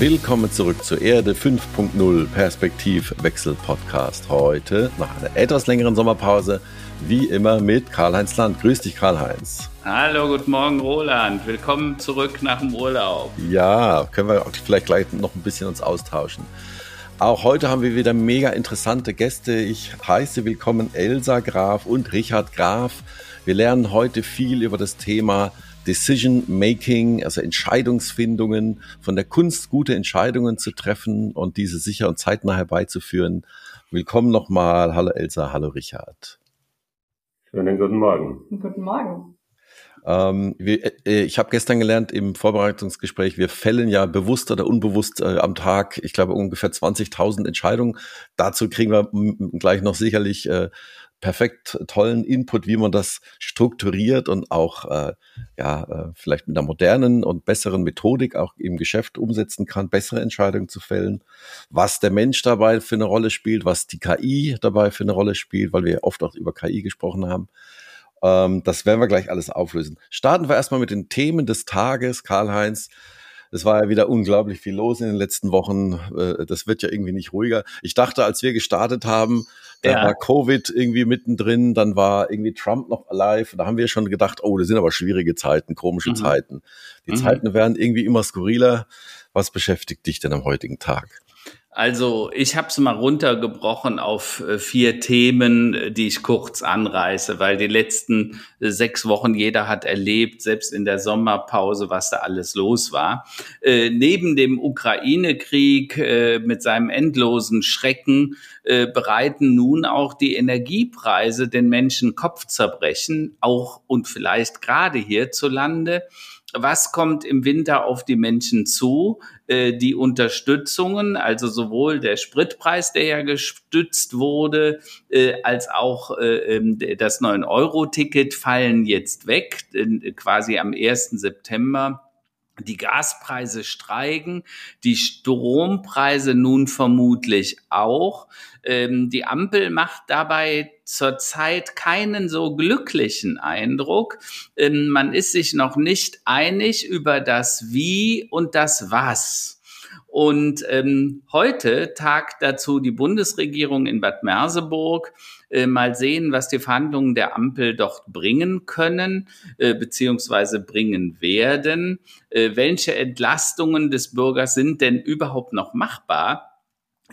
Willkommen zurück zur Erde 5.0 Perspektivwechsel Podcast. Heute nach einer etwas längeren Sommerpause, wie immer mit Karl-Heinz Land. Grüß dich, Karl-Heinz. Hallo, guten Morgen, Roland. Willkommen zurück nach dem Urlaub. Ja, können wir vielleicht gleich noch ein bisschen uns austauschen. Auch heute haben wir wieder mega interessante Gäste. Ich heiße willkommen Elsa Graf und Richard Graf. Wir lernen heute viel über das Thema Decision Making, also Entscheidungsfindungen, von der Kunst, gute Entscheidungen zu treffen und diese sicher und zeitnah herbeizuführen. Willkommen nochmal. Hallo Elsa, hallo Richard. Schönen guten Morgen. Guten Morgen. Ähm, wir, äh, ich habe gestern gelernt im Vorbereitungsgespräch, wir fällen ja bewusst oder unbewusst äh, am Tag, ich glaube ungefähr 20.000 Entscheidungen. Dazu kriegen wir gleich noch sicherlich äh, perfekt tollen Input, wie man das strukturiert und auch äh, ja äh, vielleicht mit einer modernen und besseren Methodik auch im Geschäft umsetzen kann, bessere Entscheidungen zu fällen. Was der Mensch dabei für eine Rolle spielt, was die KI dabei für eine Rolle spielt, weil wir oft auch über KI gesprochen haben. Ähm, das werden wir gleich alles auflösen. Starten wir erstmal mit den Themen des Tages, Karl-Heinz. Es war ja wieder unglaublich viel los in den letzten Wochen. Äh, das wird ja irgendwie nicht ruhiger. Ich dachte, als wir gestartet haben, da ja. war Covid irgendwie mittendrin, dann war irgendwie Trump noch alive. Da haben wir schon gedacht, oh, das sind aber schwierige Zeiten, komische mhm. Zeiten. Die mhm. Zeiten werden irgendwie immer skurriler. Was beschäftigt dich denn am heutigen Tag? Also ich habe es mal runtergebrochen auf äh, vier Themen, äh, die ich kurz anreiße, weil die letzten äh, sechs Wochen jeder hat erlebt, selbst in der Sommerpause, was da alles los war. Äh, neben dem Ukraine-Krieg äh, mit seinem endlosen Schrecken äh, bereiten nun auch die Energiepreise den Menschen Kopfzerbrechen, auch und vielleicht gerade hierzulande was kommt im Winter auf die Menschen zu? Äh, die Unterstützungen, also sowohl der Spritpreis, der ja gestützt wurde, äh, als auch äh, ähm, das 9-Euro-Ticket fallen jetzt weg, quasi am 1. September die Gaspreise steigen, die Strompreise nun vermutlich auch. Ähm, die Ampel macht dabei zurzeit keinen so glücklichen Eindruck. Ähm, man ist sich noch nicht einig über das Wie und das Was. Und ähm, heute tagt dazu die Bundesregierung in Bad Merseburg. Äh, mal sehen, was die Verhandlungen der Ampel dort bringen können, äh, beziehungsweise bringen werden. Äh, welche Entlastungen des Bürgers sind denn überhaupt noch machbar?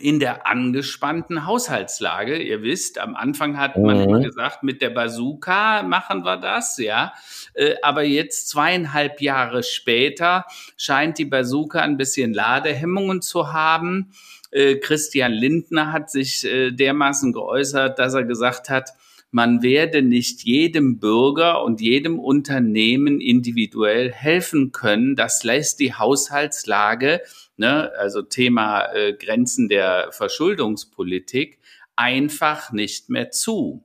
in der angespannten Haushaltslage. Ihr wisst, am Anfang hat man mhm. gesagt, mit der Bazooka machen wir das, ja. Äh, aber jetzt zweieinhalb Jahre später scheint die Bazooka ein bisschen Ladehemmungen zu haben. Äh, Christian Lindner hat sich äh, dermaßen geäußert, dass er gesagt hat, man werde nicht jedem Bürger und jedem Unternehmen individuell helfen können. Das lässt die Haushaltslage ne, also Thema äh, Grenzen der Verschuldungspolitik, einfach nicht mehr zu.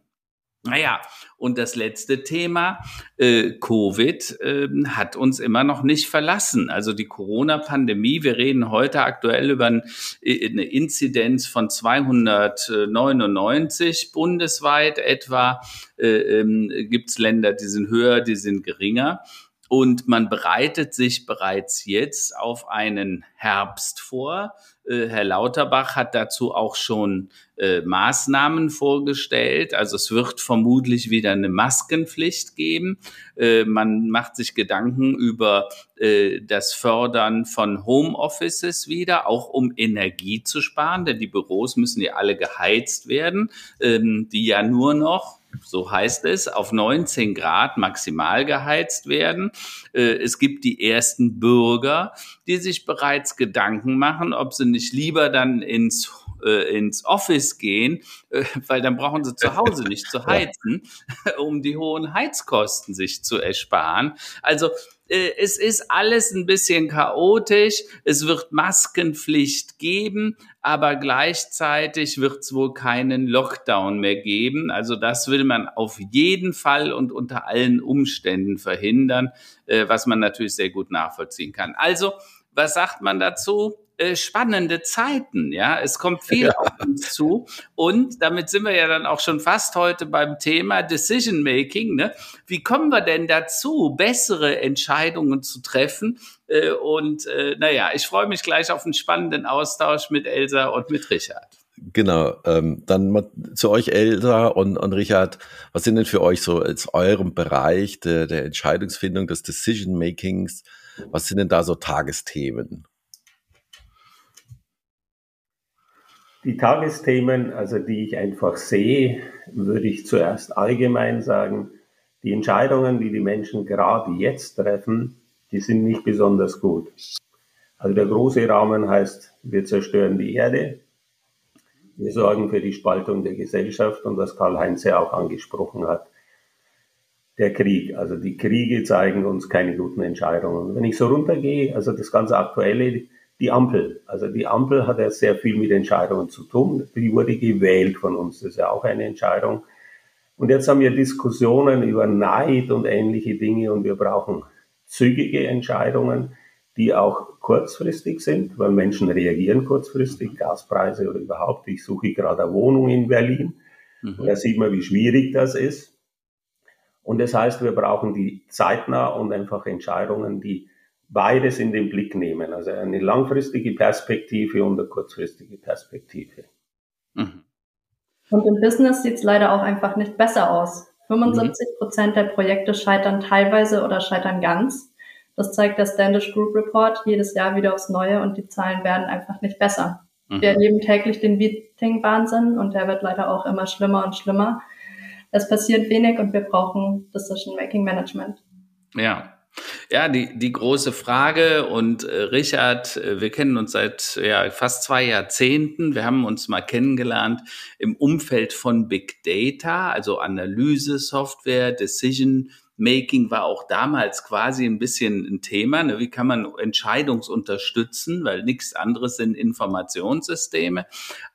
Naja, und das letzte Thema, äh, Covid, äh, hat uns immer noch nicht verlassen. Also die Corona-Pandemie, wir reden heute aktuell über ein, äh, eine Inzidenz von 299 bundesweit etwa. Äh, ähm, Gibt es Länder, die sind höher, die sind geringer. Und man bereitet sich bereits jetzt auf einen Herbst vor. Äh, Herr Lauterbach hat dazu auch schon äh, Maßnahmen vorgestellt. Also es wird vermutlich wieder eine Maskenpflicht geben. Äh, man macht sich Gedanken über äh, das Fördern von Homeoffices wieder, auch um Energie zu sparen, denn die Büros müssen ja alle geheizt werden, ähm, die ja nur noch so heißt es, auf 19 Grad maximal geheizt werden. Äh, es gibt die ersten Bürger, die sich bereits Gedanken machen, ob sie nicht lieber dann ins äh, ins Office gehen, äh, weil dann brauchen sie zu Hause nicht zu heizen, um die hohen Heizkosten sich zu ersparen. Also es ist alles ein bisschen chaotisch. Es wird Maskenpflicht geben, aber gleichzeitig wird es wohl keinen Lockdown mehr geben. Also das will man auf jeden Fall und unter allen Umständen verhindern, äh, was man natürlich sehr gut nachvollziehen kann. Also was sagt man dazu? Äh, spannende Zeiten. Ja, es kommt viel ja. auf uns zu. Und damit sind wir ja dann auch schon fast heute beim Thema Decision Making. Ne? Wie kommen wir denn dazu, bessere Entscheidungen zu treffen? Äh, und äh, naja, ich freue mich gleich auf einen spannenden Austausch mit Elsa und mit Richard. Genau, ähm, dann mal zu euch Elsa und, und Richard, was sind denn für euch so als eurem Bereich der, der Entscheidungsfindung, des Decision Makings, was sind denn da so Tagesthemen? Die Tagesthemen, also die ich einfach sehe, würde ich zuerst allgemein sagen, die Entscheidungen, die die Menschen gerade jetzt treffen, die sind nicht besonders gut. Also der große Rahmen heißt, wir zerstören die Erde, wir sorgen für die Spaltung der Gesellschaft und was Karl-Heinz ja auch angesprochen hat, der Krieg. Also die Kriege zeigen uns keine guten Entscheidungen. wenn ich so runtergehe, also das ganze Aktuelle, die Ampel. Also die Ampel hat ja sehr viel mit Entscheidungen zu tun. Die wurde gewählt von uns. Das ist ja auch eine Entscheidung. Und jetzt haben wir Diskussionen über Neid und ähnliche Dinge und wir brauchen zügige Entscheidungen die auch kurzfristig sind, weil Menschen reagieren kurzfristig, Gaspreise oder überhaupt. Ich suche gerade eine Wohnung in Berlin. Mhm. da sieht man, wie schwierig das ist. Und das heißt, wir brauchen die zeitnah und einfach Entscheidungen, die beides in den Blick nehmen. Also eine langfristige Perspektive und eine kurzfristige Perspektive. Mhm. Und im Business sieht es leider auch einfach nicht besser aus. 75 Prozent der Projekte scheitern teilweise oder scheitern ganz. Das zeigt der Standish Group Report jedes Jahr wieder aufs Neue und die Zahlen werden einfach nicht besser. Mhm. Wir erleben täglich den Meeting-Wahnsinn und der wird leider auch immer schlimmer und schlimmer. Es passiert wenig und wir brauchen Decision-Making Management. Ja, ja, die, die große Frage und äh, Richard, äh, wir kennen uns seit ja, fast zwei Jahrzehnten. Wir haben uns mal kennengelernt im Umfeld von Big Data, also Analyse, Software, Decision Making war auch damals quasi ein bisschen ein Thema. Ne? Wie kann man Entscheidungsunterstützen, weil nichts anderes sind Informationssysteme.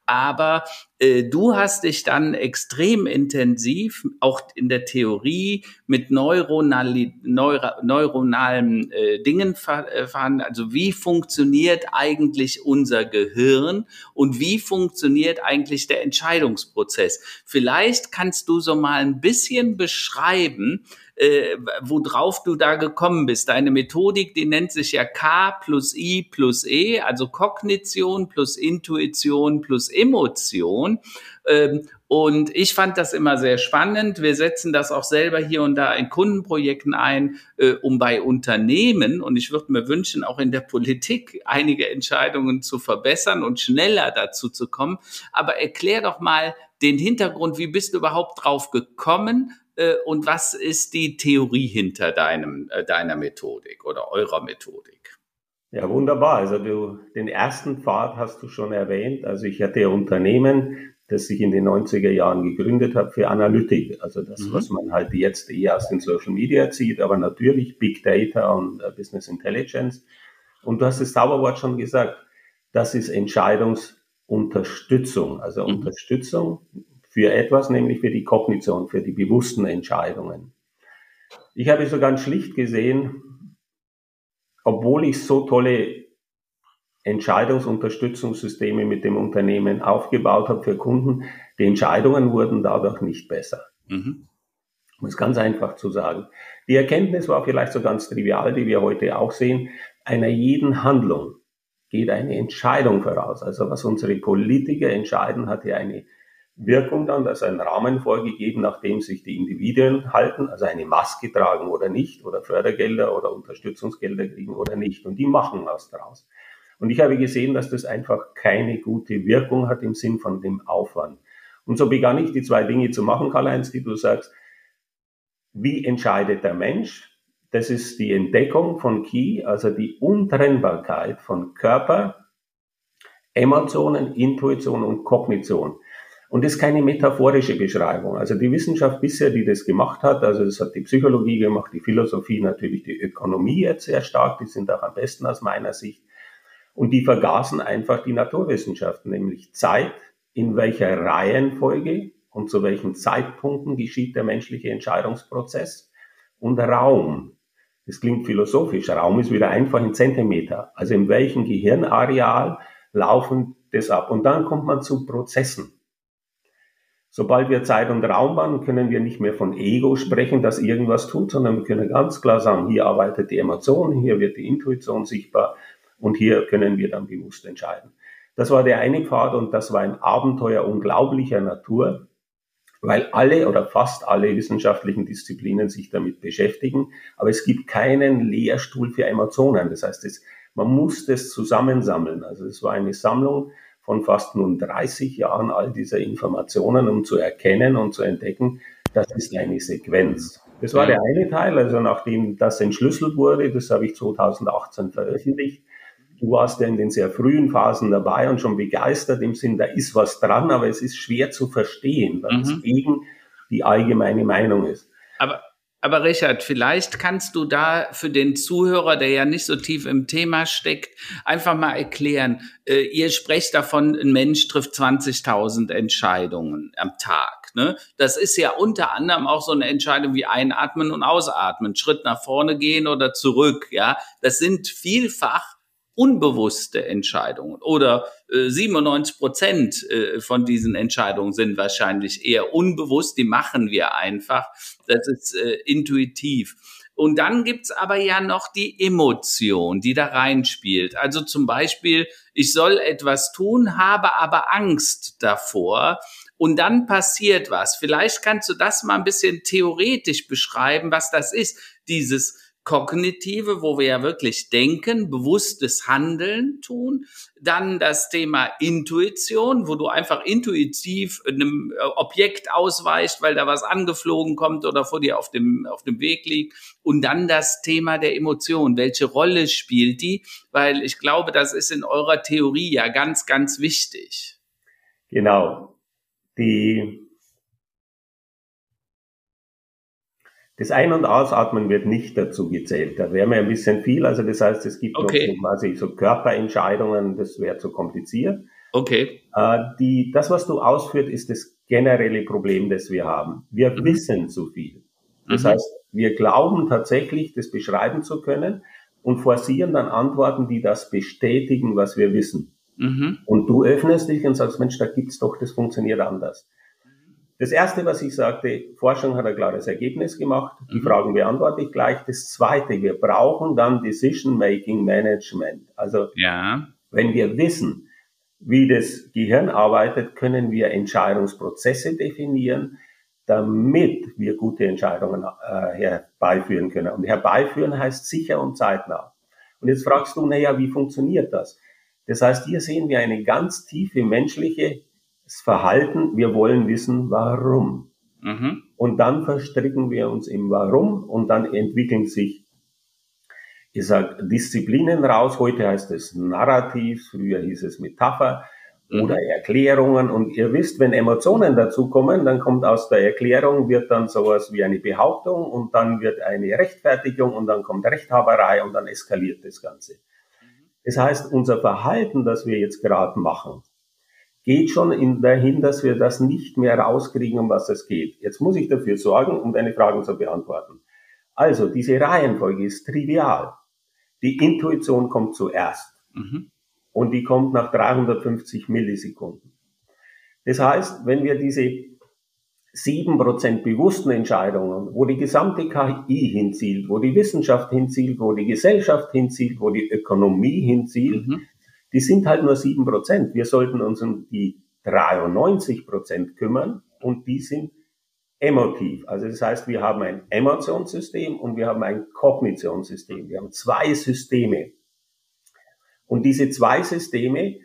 Aber du hast dich dann extrem intensiv, auch in der Theorie, mit neuronali, neura, neuronalen äh, Dingen verfahren. Also wie funktioniert eigentlich unser Gehirn und wie funktioniert eigentlich der Entscheidungsprozess? Vielleicht kannst du so mal ein bisschen beschreiben, äh, worauf du da gekommen bist. Deine Methodik, die nennt sich ja K plus I plus E, also Kognition plus Intuition plus Emotion. Ähm, und ich fand das immer sehr spannend. Wir setzen das auch selber hier und da in Kundenprojekten ein, äh, um bei Unternehmen, und ich würde mir wünschen, auch in der Politik einige Entscheidungen zu verbessern und schneller dazu zu kommen. Aber erklär doch mal den Hintergrund, wie bist du überhaupt drauf gekommen? Äh, und was ist die Theorie hinter deinem, äh, deiner Methodik oder eurer Methodik? Ja, wunderbar. Also du, den ersten Pfad hast du schon erwähnt. Also ich hatte ein Unternehmen, das ich in den 90er Jahren gegründet habe für Analytik. Also das, mhm. was man halt jetzt eher aus den Social Media zieht, aber natürlich Big Data und uh, Business Intelligence. Und du hast das Zauberwort schon gesagt. Das ist Entscheidungsunterstützung. Also mhm. Unterstützung für etwas, nämlich für die Kognition, für die bewussten Entscheidungen. Ich habe so ganz schlicht gesehen, obwohl ich so tolle Entscheidungsunterstützungssysteme mit dem Unternehmen aufgebaut habe für Kunden, die Entscheidungen wurden dadurch nicht besser. Mhm. Um es ganz einfach zu sagen. Die Erkenntnis war vielleicht so ganz trivial, die wir heute auch sehen. Einer jeden Handlung geht eine Entscheidung voraus. Also was unsere Politiker entscheiden, hat ja eine Wirkung dann, also ein Rahmen vorgegeben, nachdem sich die Individuen halten, also eine Maske tragen oder nicht, oder Fördergelder oder Unterstützungsgelder kriegen oder nicht. Und die machen was draus. Und ich habe gesehen, dass das einfach keine gute Wirkung hat im Sinn von dem Aufwand. Und so begann ich die zwei Dinge zu machen, Karl-Heinz, die du sagst. Wie entscheidet der Mensch? Das ist die Entdeckung von Key, also die Untrennbarkeit von Körper, Emotionen, Intuition und Kognition. Und das ist keine metaphorische Beschreibung. Also die Wissenschaft bisher, die das gemacht hat, also das hat die Psychologie gemacht, die Philosophie, natürlich die Ökonomie jetzt sehr stark, die sind auch am besten aus meiner Sicht. Und die vergaßen einfach die Naturwissenschaften, nämlich Zeit, in welcher Reihenfolge und zu welchen Zeitpunkten geschieht der menschliche Entscheidungsprozess und Raum. Das klingt philosophisch. Raum ist wieder einfach in Zentimeter. Also in welchem Gehirnareal laufen das ab? Und dann kommt man zu Prozessen. Sobald wir Zeit und Raum waren, können wir nicht mehr von Ego sprechen, das irgendwas tut, sondern wir können ganz klar sagen, hier arbeitet die Emotion, hier wird die Intuition sichtbar und hier können wir dann bewusst entscheiden. Das war der eine Pfad und das war ein Abenteuer unglaublicher Natur, weil alle oder fast alle wissenschaftlichen Disziplinen sich damit beschäftigen, aber es gibt keinen Lehrstuhl für Emotionen. Das heißt, es, man muss das zusammensammeln. Also es war eine Sammlung von fast nun 30 Jahren all dieser Informationen, um zu erkennen und zu entdecken, das ist eine Sequenz. Das war der eine Teil, also nachdem das entschlüsselt wurde, das habe ich 2018 veröffentlicht. Du warst ja in den sehr frühen Phasen dabei und schon begeistert im Sinn, da ist was dran, aber es ist schwer zu verstehen, weil mhm. es gegen die allgemeine Meinung ist. Aber aber Richard, vielleicht kannst du da für den Zuhörer, der ja nicht so tief im Thema steckt, einfach mal erklären, äh, ihr sprecht davon, ein Mensch trifft 20.000 Entscheidungen am Tag. Ne? Das ist ja unter anderem auch so eine Entscheidung wie einatmen und ausatmen, Schritt nach vorne gehen oder zurück. Ja, das sind vielfach unbewusste Entscheidungen oder äh, 97 Prozent äh, von diesen Entscheidungen sind wahrscheinlich eher unbewusst, die machen wir einfach. Das ist äh, intuitiv. Und dann gibt's aber ja noch die Emotion, die da reinspielt. Also zum Beispiel, ich soll etwas tun, habe aber Angst davor. Und dann passiert was. Vielleicht kannst du das mal ein bisschen theoretisch beschreiben, was das ist, dieses Kognitive, wo wir ja wirklich denken, bewusstes Handeln tun. Dann das Thema Intuition, wo du einfach intuitiv einem äh, Objekt ausweichst, weil da was angeflogen kommt oder vor dir auf dem, auf dem Weg liegt. Und dann das Thema der Emotion. Welche Rolle spielt die? Weil ich glaube, das ist in eurer Theorie ja ganz, ganz wichtig. Genau. Die Das Ein- und Ausatmen wird nicht dazu gezählt. Da wäre mir ein bisschen viel. Also das heißt, es gibt okay. noch quasi so Körperentscheidungen, das wäre zu kompliziert. Okay. Äh, die, das, was du ausführt, ist das generelle Problem, das wir haben. Wir mhm. wissen zu viel. Das mhm. heißt, wir glauben tatsächlich, das beschreiben zu können und forcieren dann Antworten, die das bestätigen, was wir wissen. Mhm. Und du öffnest dich und sagst, Mensch, da gibt's doch, das funktioniert anders. Das erste, was ich sagte, Forschung hat ein klares Ergebnis gemacht. Die mhm. Fragen beantworte ich gleich. Das zweite, wir brauchen dann Decision-Making Management. Also, ja. wenn wir wissen, wie das Gehirn arbeitet, können wir Entscheidungsprozesse definieren, damit wir gute Entscheidungen äh, herbeiführen können. Und herbeiführen heißt sicher und zeitnah. Und jetzt fragst du, naja, wie funktioniert das? Das heißt, hier sehen wir eine ganz tiefe menschliche das Verhalten, wir wollen wissen, warum. Mhm. Und dann verstricken wir uns im Warum und dann entwickeln sich, ich sag, Disziplinen raus. Heute heißt es Narrativ, früher hieß es Metapher mhm. oder Erklärungen. Und ihr wisst, wenn Emotionen dazukommen, dann kommt aus der Erklärung, wird dann sowas wie eine Behauptung und dann wird eine Rechtfertigung und dann kommt Rechthaberei und dann eskaliert das Ganze. Mhm. Das heißt, unser Verhalten, das wir jetzt gerade machen, geht schon in dahin, dass wir das nicht mehr rauskriegen, um was es geht. Jetzt muss ich dafür sorgen, um deine Fragen zu beantworten. Also, diese Reihenfolge ist trivial. Die Intuition kommt zuerst. Mhm. Und die kommt nach 350 Millisekunden. Das heißt, wenn wir diese sieben Prozent bewussten Entscheidungen, wo die gesamte KI hinzielt, wo die Wissenschaft hinzielt, wo die Gesellschaft hinzielt, wo die Ökonomie hinzielt, mhm die sind halt nur sieben Prozent. Wir sollten uns um die 93 Prozent kümmern und die sind emotiv. Also das heißt, wir haben ein Emotionssystem und wir haben ein Kognitionssystem. Wir haben zwei Systeme. Und diese zwei Systeme,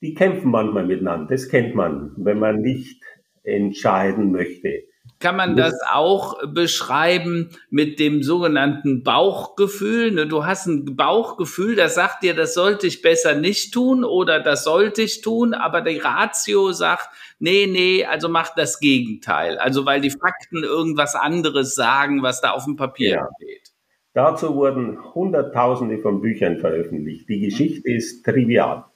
die kämpfen manchmal miteinander. Das kennt man, wenn man nicht entscheiden möchte. Kann man das auch beschreiben mit dem sogenannten Bauchgefühl? Ne, du hast ein Bauchgefühl, das sagt dir, das sollte ich besser nicht tun oder das sollte ich tun, aber die Ratio sagt, nee, nee, also mach das Gegenteil. Also weil die Fakten irgendwas anderes sagen, was da auf dem Papier ja. steht. Dazu wurden Hunderttausende von Büchern veröffentlicht. Die Geschichte ist trivial.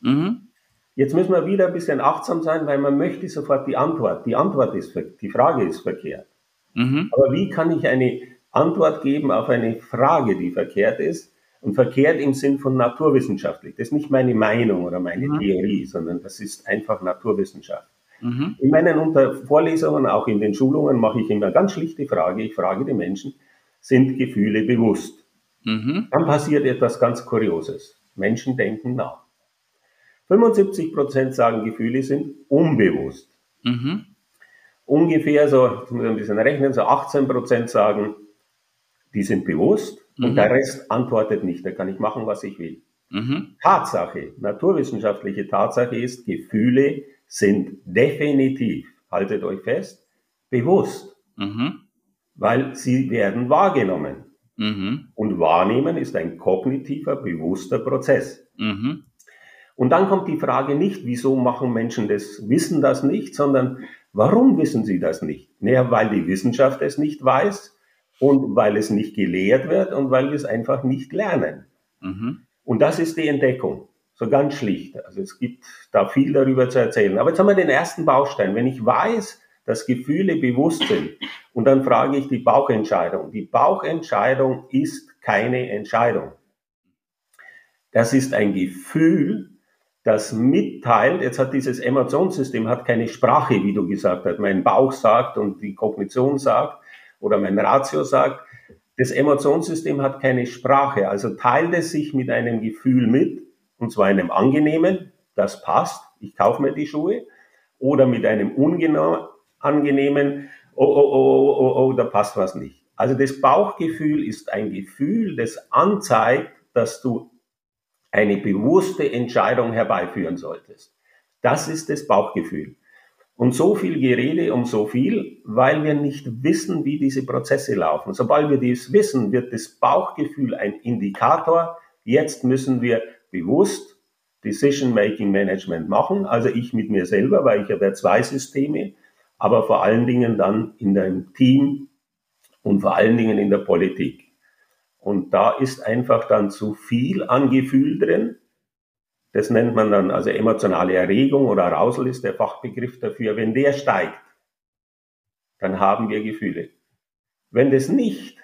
Mhm. Jetzt müssen wir wieder ein bisschen achtsam sein, weil man möchte sofort die Antwort. Die Antwort ist, die Frage ist verkehrt. Mhm. Aber wie kann ich eine Antwort geben auf eine Frage, die verkehrt ist. Und verkehrt im Sinn von naturwissenschaftlich. Das ist nicht meine Meinung oder meine mhm. Theorie, sondern das ist einfach Naturwissenschaft. Mhm. In meinen Unter Vorlesungen, auch in den Schulungen, mache ich immer ganz schlichte Frage. Ich frage die Menschen, sind Gefühle bewusst? Mhm. Dann passiert etwas ganz Kurioses. Menschen denken nach. 75 Prozent sagen, Gefühle sind unbewusst. Mhm. Ungefähr so, ich muss ein bisschen rechnen, so 18 Prozent sagen, die sind bewusst mhm. und der Rest antwortet nicht. Da kann ich machen, was ich will. Mhm. Tatsache, naturwissenschaftliche Tatsache ist, Gefühle sind definitiv, haltet euch fest, bewusst, mhm. weil sie werden wahrgenommen. Mhm. Und wahrnehmen ist ein kognitiver, bewusster Prozess. Mhm. Und dann kommt die Frage nicht, wieso machen Menschen das, wissen das nicht, sondern warum wissen sie das nicht? Naja, weil die Wissenschaft es nicht weiß und weil es nicht gelehrt wird und weil wir es einfach nicht lernen. Mhm. Und das ist die Entdeckung. So ganz schlicht. Also es gibt da viel darüber zu erzählen. Aber jetzt haben wir den ersten Baustein. Wenn ich weiß, dass Gefühle bewusst sind und dann frage ich die Bauchentscheidung. Die Bauchentscheidung ist keine Entscheidung. Das ist ein Gefühl, das mitteilt, jetzt hat dieses Emotionssystem hat keine Sprache, wie du gesagt hast. Mein Bauch sagt und die Kognition sagt oder mein Ratio sagt. Das Emotionssystem hat keine Sprache, also teilt es sich mit einem Gefühl mit, und zwar einem angenehmen, das passt, ich kaufe mir die Schuhe, oder mit einem unangenehmen, oh, oh, oh, oh, oh, da passt was nicht. Also das Bauchgefühl ist ein Gefühl, das anzeigt, dass du eine bewusste Entscheidung herbeiführen solltest. Das ist das Bauchgefühl. Und so viel Gerede um so viel, weil wir nicht wissen, wie diese Prozesse laufen. Sobald wir dies wissen, wird das Bauchgefühl ein Indikator. Jetzt müssen wir bewusst Decision-Making Management machen. Also ich mit mir selber, weil ich habe ja zwei Systeme, aber vor allen Dingen dann in deinem Team und vor allen Dingen in der Politik. Und da ist einfach dann zu viel an Gefühl drin. Das nennt man dann also emotionale Erregung oder Arousal ist der Fachbegriff dafür. Wenn der steigt, dann haben wir Gefühle. Wenn das nicht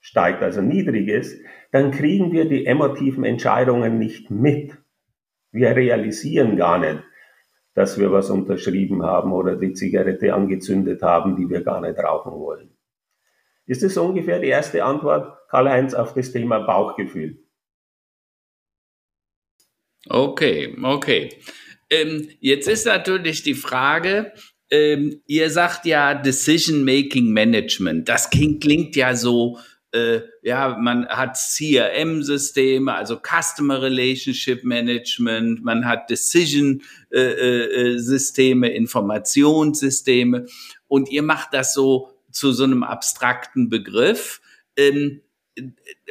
steigt, also niedrig ist, dann kriegen wir die emotiven Entscheidungen nicht mit. Wir realisieren gar nicht, dass wir was unterschrieben haben oder die Zigarette angezündet haben, die wir gar nicht rauchen wollen. Ist das ungefähr die erste Antwort, Karl-Heinz, auf das Thema Bauchgefühl? Okay, okay. Ähm, jetzt ist natürlich die Frage, ähm, ihr sagt ja Decision Making Management. Das klingt, klingt ja so, äh, ja, man hat CRM-Systeme, also Customer Relationship Management, man hat Decision-Systeme, äh, äh, Informationssysteme und ihr macht das so zu so einem abstrakten Begriff. Ähm,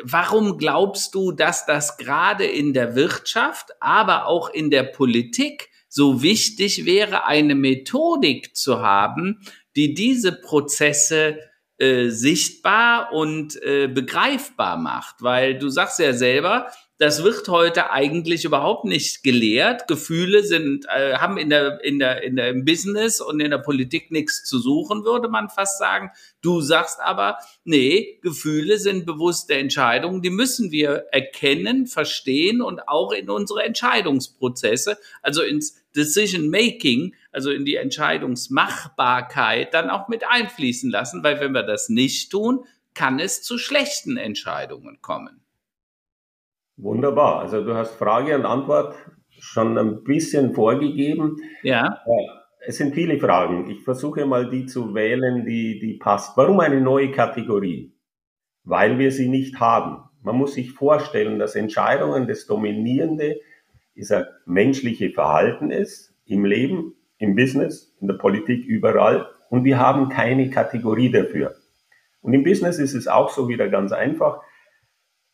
warum glaubst du, dass das gerade in der Wirtschaft, aber auch in der Politik so wichtig wäre, eine Methodik zu haben, die diese Prozesse äh, sichtbar und äh, begreifbar macht? Weil du sagst ja selber, das wird heute eigentlich überhaupt nicht gelehrt. Gefühle sind, äh, haben in der, in der, in der, im Business und in der Politik nichts zu suchen, würde man fast sagen. Du sagst aber, nee, Gefühle sind bewusste Entscheidungen, die müssen wir erkennen, verstehen und auch in unsere Entscheidungsprozesse, also ins Decision Making, also in die Entscheidungsmachbarkeit dann auch mit einfließen lassen, weil wenn wir das nicht tun, kann es zu schlechten Entscheidungen kommen. Wunderbar. Also du hast Frage und Antwort schon ein bisschen vorgegeben. Ja. Es sind viele Fragen. Ich versuche mal die zu wählen, die, die passt. Warum eine neue Kategorie? Weil wir sie nicht haben. Man muss sich vorstellen, dass Entscheidungen das Dominierende dieser menschliche Verhalten ist, im Leben, im Business, in der Politik, überall. Und wir haben keine Kategorie dafür. Und im Business ist es auch so wieder ganz einfach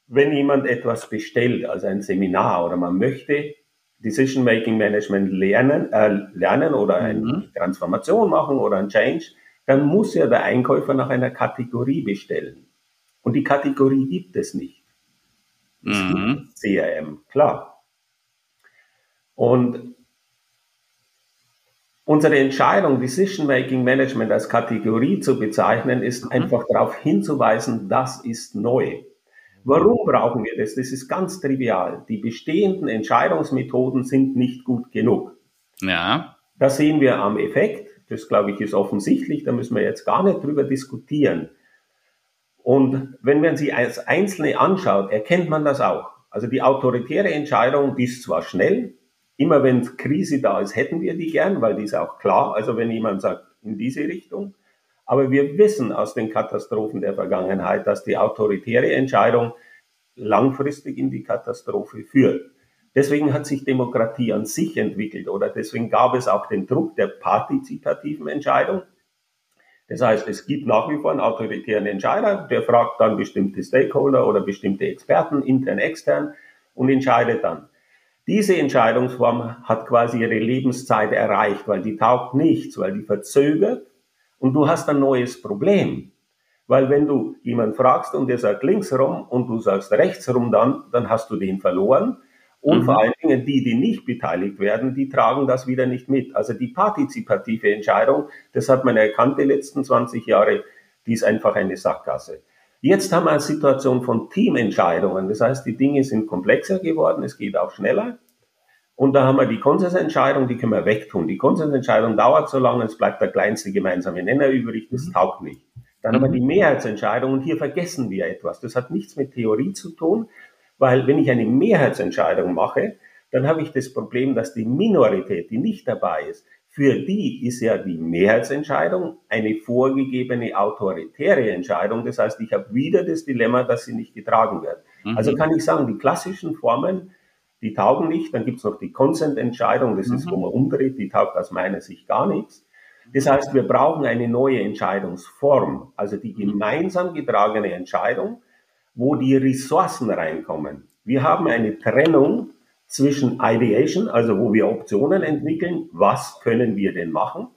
wenn jemand etwas bestellt, also ein Seminar oder man möchte Decision Making Management lernen, äh, lernen oder eine mhm. Transformation machen oder ein Change, dann muss ja der Einkäufer nach einer Kategorie bestellen. Und die Kategorie gibt es nicht. Es mhm. gibt CRM, klar. Und Unsere Entscheidung, Decision Making Management als Kategorie zu bezeichnen, ist mhm. einfach darauf hinzuweisen, das ist neu. Warum brauchen wir das? Das ist ganz trivial. Die bestehenden Entscheidungsmethoden sind nicht gut genug. Ja. Das sehen wir am Effekt. Das, glaube ich, ist offensichtlich. Da müssen wir jetzt gar nicht drüber diskutieren. Und wenn man sie als Einzelne anschaut, erkennt man das auch. Also die autoritäre Entscheidung, die ist zwar schnell, immer wenn Krise da ist, hätten wir die gern, weil die ist auch klar. Also wenn jemand sagt, in diese Richtung. Aber wir wissen aus den Katastrophen der Vergangenheit, dass die autoritäre Entscheidung langfristig in die Katastrophe führt. Deswegen hat sich Demokratie an sich entwickelt oder deswegen gab es auch den Druck der partizipativen Entscheidung. Das heißt, es gibt nach wie vor einen autoritären Entscheider, der fragt dann bestimmte Stakeholder oder bestimmte Experten, intern, extern, und entscheidet dann. Diese Entscheidungsform hat quasi ihre Lebenszeit erreicht, weil die taugt nichts, weil die verzögert und du hast ein neues Problem. Weil wenn du jemanden fragst und der sagt links rum und du sagst rechts rum dann, dann hast du den verloren. Und mhm. vor allen Dingen die, die nicht beteiligt werden, die tragen das wieder nicht mit. Also die partizipative Entscheidung, das hat man erkannt die letzten 20 Jahre, die ist einfach eine Sackgasse. Jetzt haben wir eine Situation von Teamentscheidungen. Das heißt, die Dinge sind komplexer geworden, es geht auch schneller. Und da haben wir die Konsensentscheidung, die können wir wegtun. Die Konsensentscheidung dauert so lange, es bleibt der kleinste gemeinsame Nenner übrig, das mhm. taugt nicht. Dann haben wir die Mehrheitsentscheidung und hier vergessen wir etwas. Das hat nichts mit Theorie zu tun, weil wenn ich eine Mehrheitsentscheidung mache, dann habe ich das Problem, dass die Minorität, die nicht dabei ist, für die ist ja die Mehrheitsentscheidung eine vorgegebene autoritäre Entscheidung. Das heißt, ich habe wieder das Dilemma, dass sie nicht getragen wird. Mhm. Also kann ich sagen, die klassischen Formen die taugen nicht. Dann gibt's noch die Consent-Entscheidung, das mhm. ist, wo man umdreht, die taugt aus meiner Sicht gar nichts. Das heißt, wir brauchen eine neue Entscheidungsform, also die mhm. gemeinsam getragene Entscheidung, wo die Ressourcen reinkommen. Wir haben eine Trennung zwischen Ideation, also wo wir Optionen entwickeln, was können wir denn machen,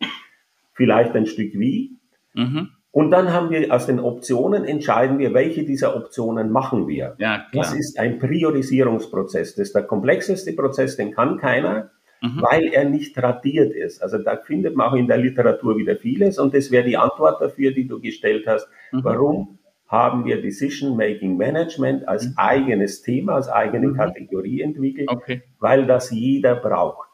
vielleicht ein Stück wie, mhm. Und dann haben wir aus den Optionen entscheiden wir, welche dieser Optionen machen wir. Ja, klar. Das ist ein Priorisierungsprozess. Das ist der komplexeste Prozess, den kann keiner, mhm. weil er nicht tradiert ist. Also da findet man auch in der Literatur wieder vieles und das wäre die Antwort dafür, die du gestellt hast. Mhm. Warum haben wir Decision Making Management als mhm. eigenes Thema, als eigene mhm. Kategorie entwickelt? Okay. Weil das jeder braucht.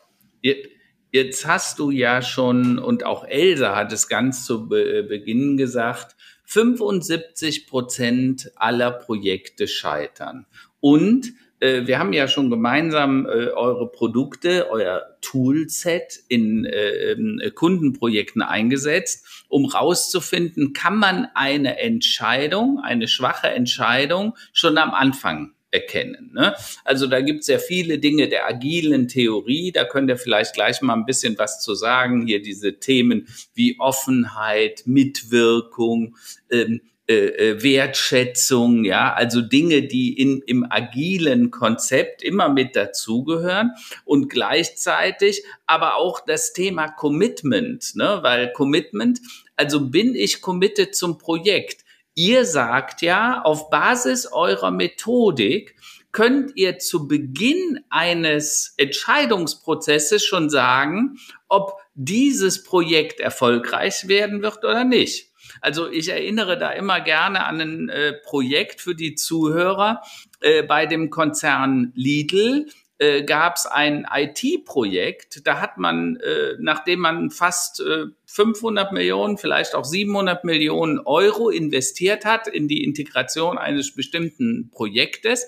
Jetzt hast du ja schon, und auch Elsa hat es ganz zu Be Beginn gesagt, 75 Prozent aller Projekte scheitern. Und äh, wir haben ja schon gemeinsam äh, eure Produkte, euer Toolset in äh, ähm, Kundenprojekten eingesetzt, um rauszufinden, kann man eine Entscheidung, eine schwache Entscheidung schon am Anfang erkennen. Ne? Also da gibt es ja viele Dinge der agilen Theorie, da könnt ihr vielleicht gleich mal ein bisschen was zu sagen. Hier diese Themen wie Offenheit, Mitwirkung, ähm, äh, äh, Wertschätzung, ja, also Dinge, die in, im agilen Konzept immer mit dazugehören und gleichzeitig aber auch das Thema Commitment, ne, weil Commitment, also bin ich committed zum Projekt, Ihr sagt ja, auf Basis eurer Methodik könnt ihr zu Beginn eines Entscheidungsprozesses schon sagen, ob dieses Projekt erfolgreich werden wird oder nicht. Also ich erinnere da immer gerne an ein äh, Projekt für die Zuhörer äh, bei dem Konzern Lidl äh, gab es ein IT-Projekt. Da hat man, äh, nachdem man fast äh, 500 Millionen, vielleicht auch 700 Millionen Euro investiert hat in die Integration eines bestimmten Projektes,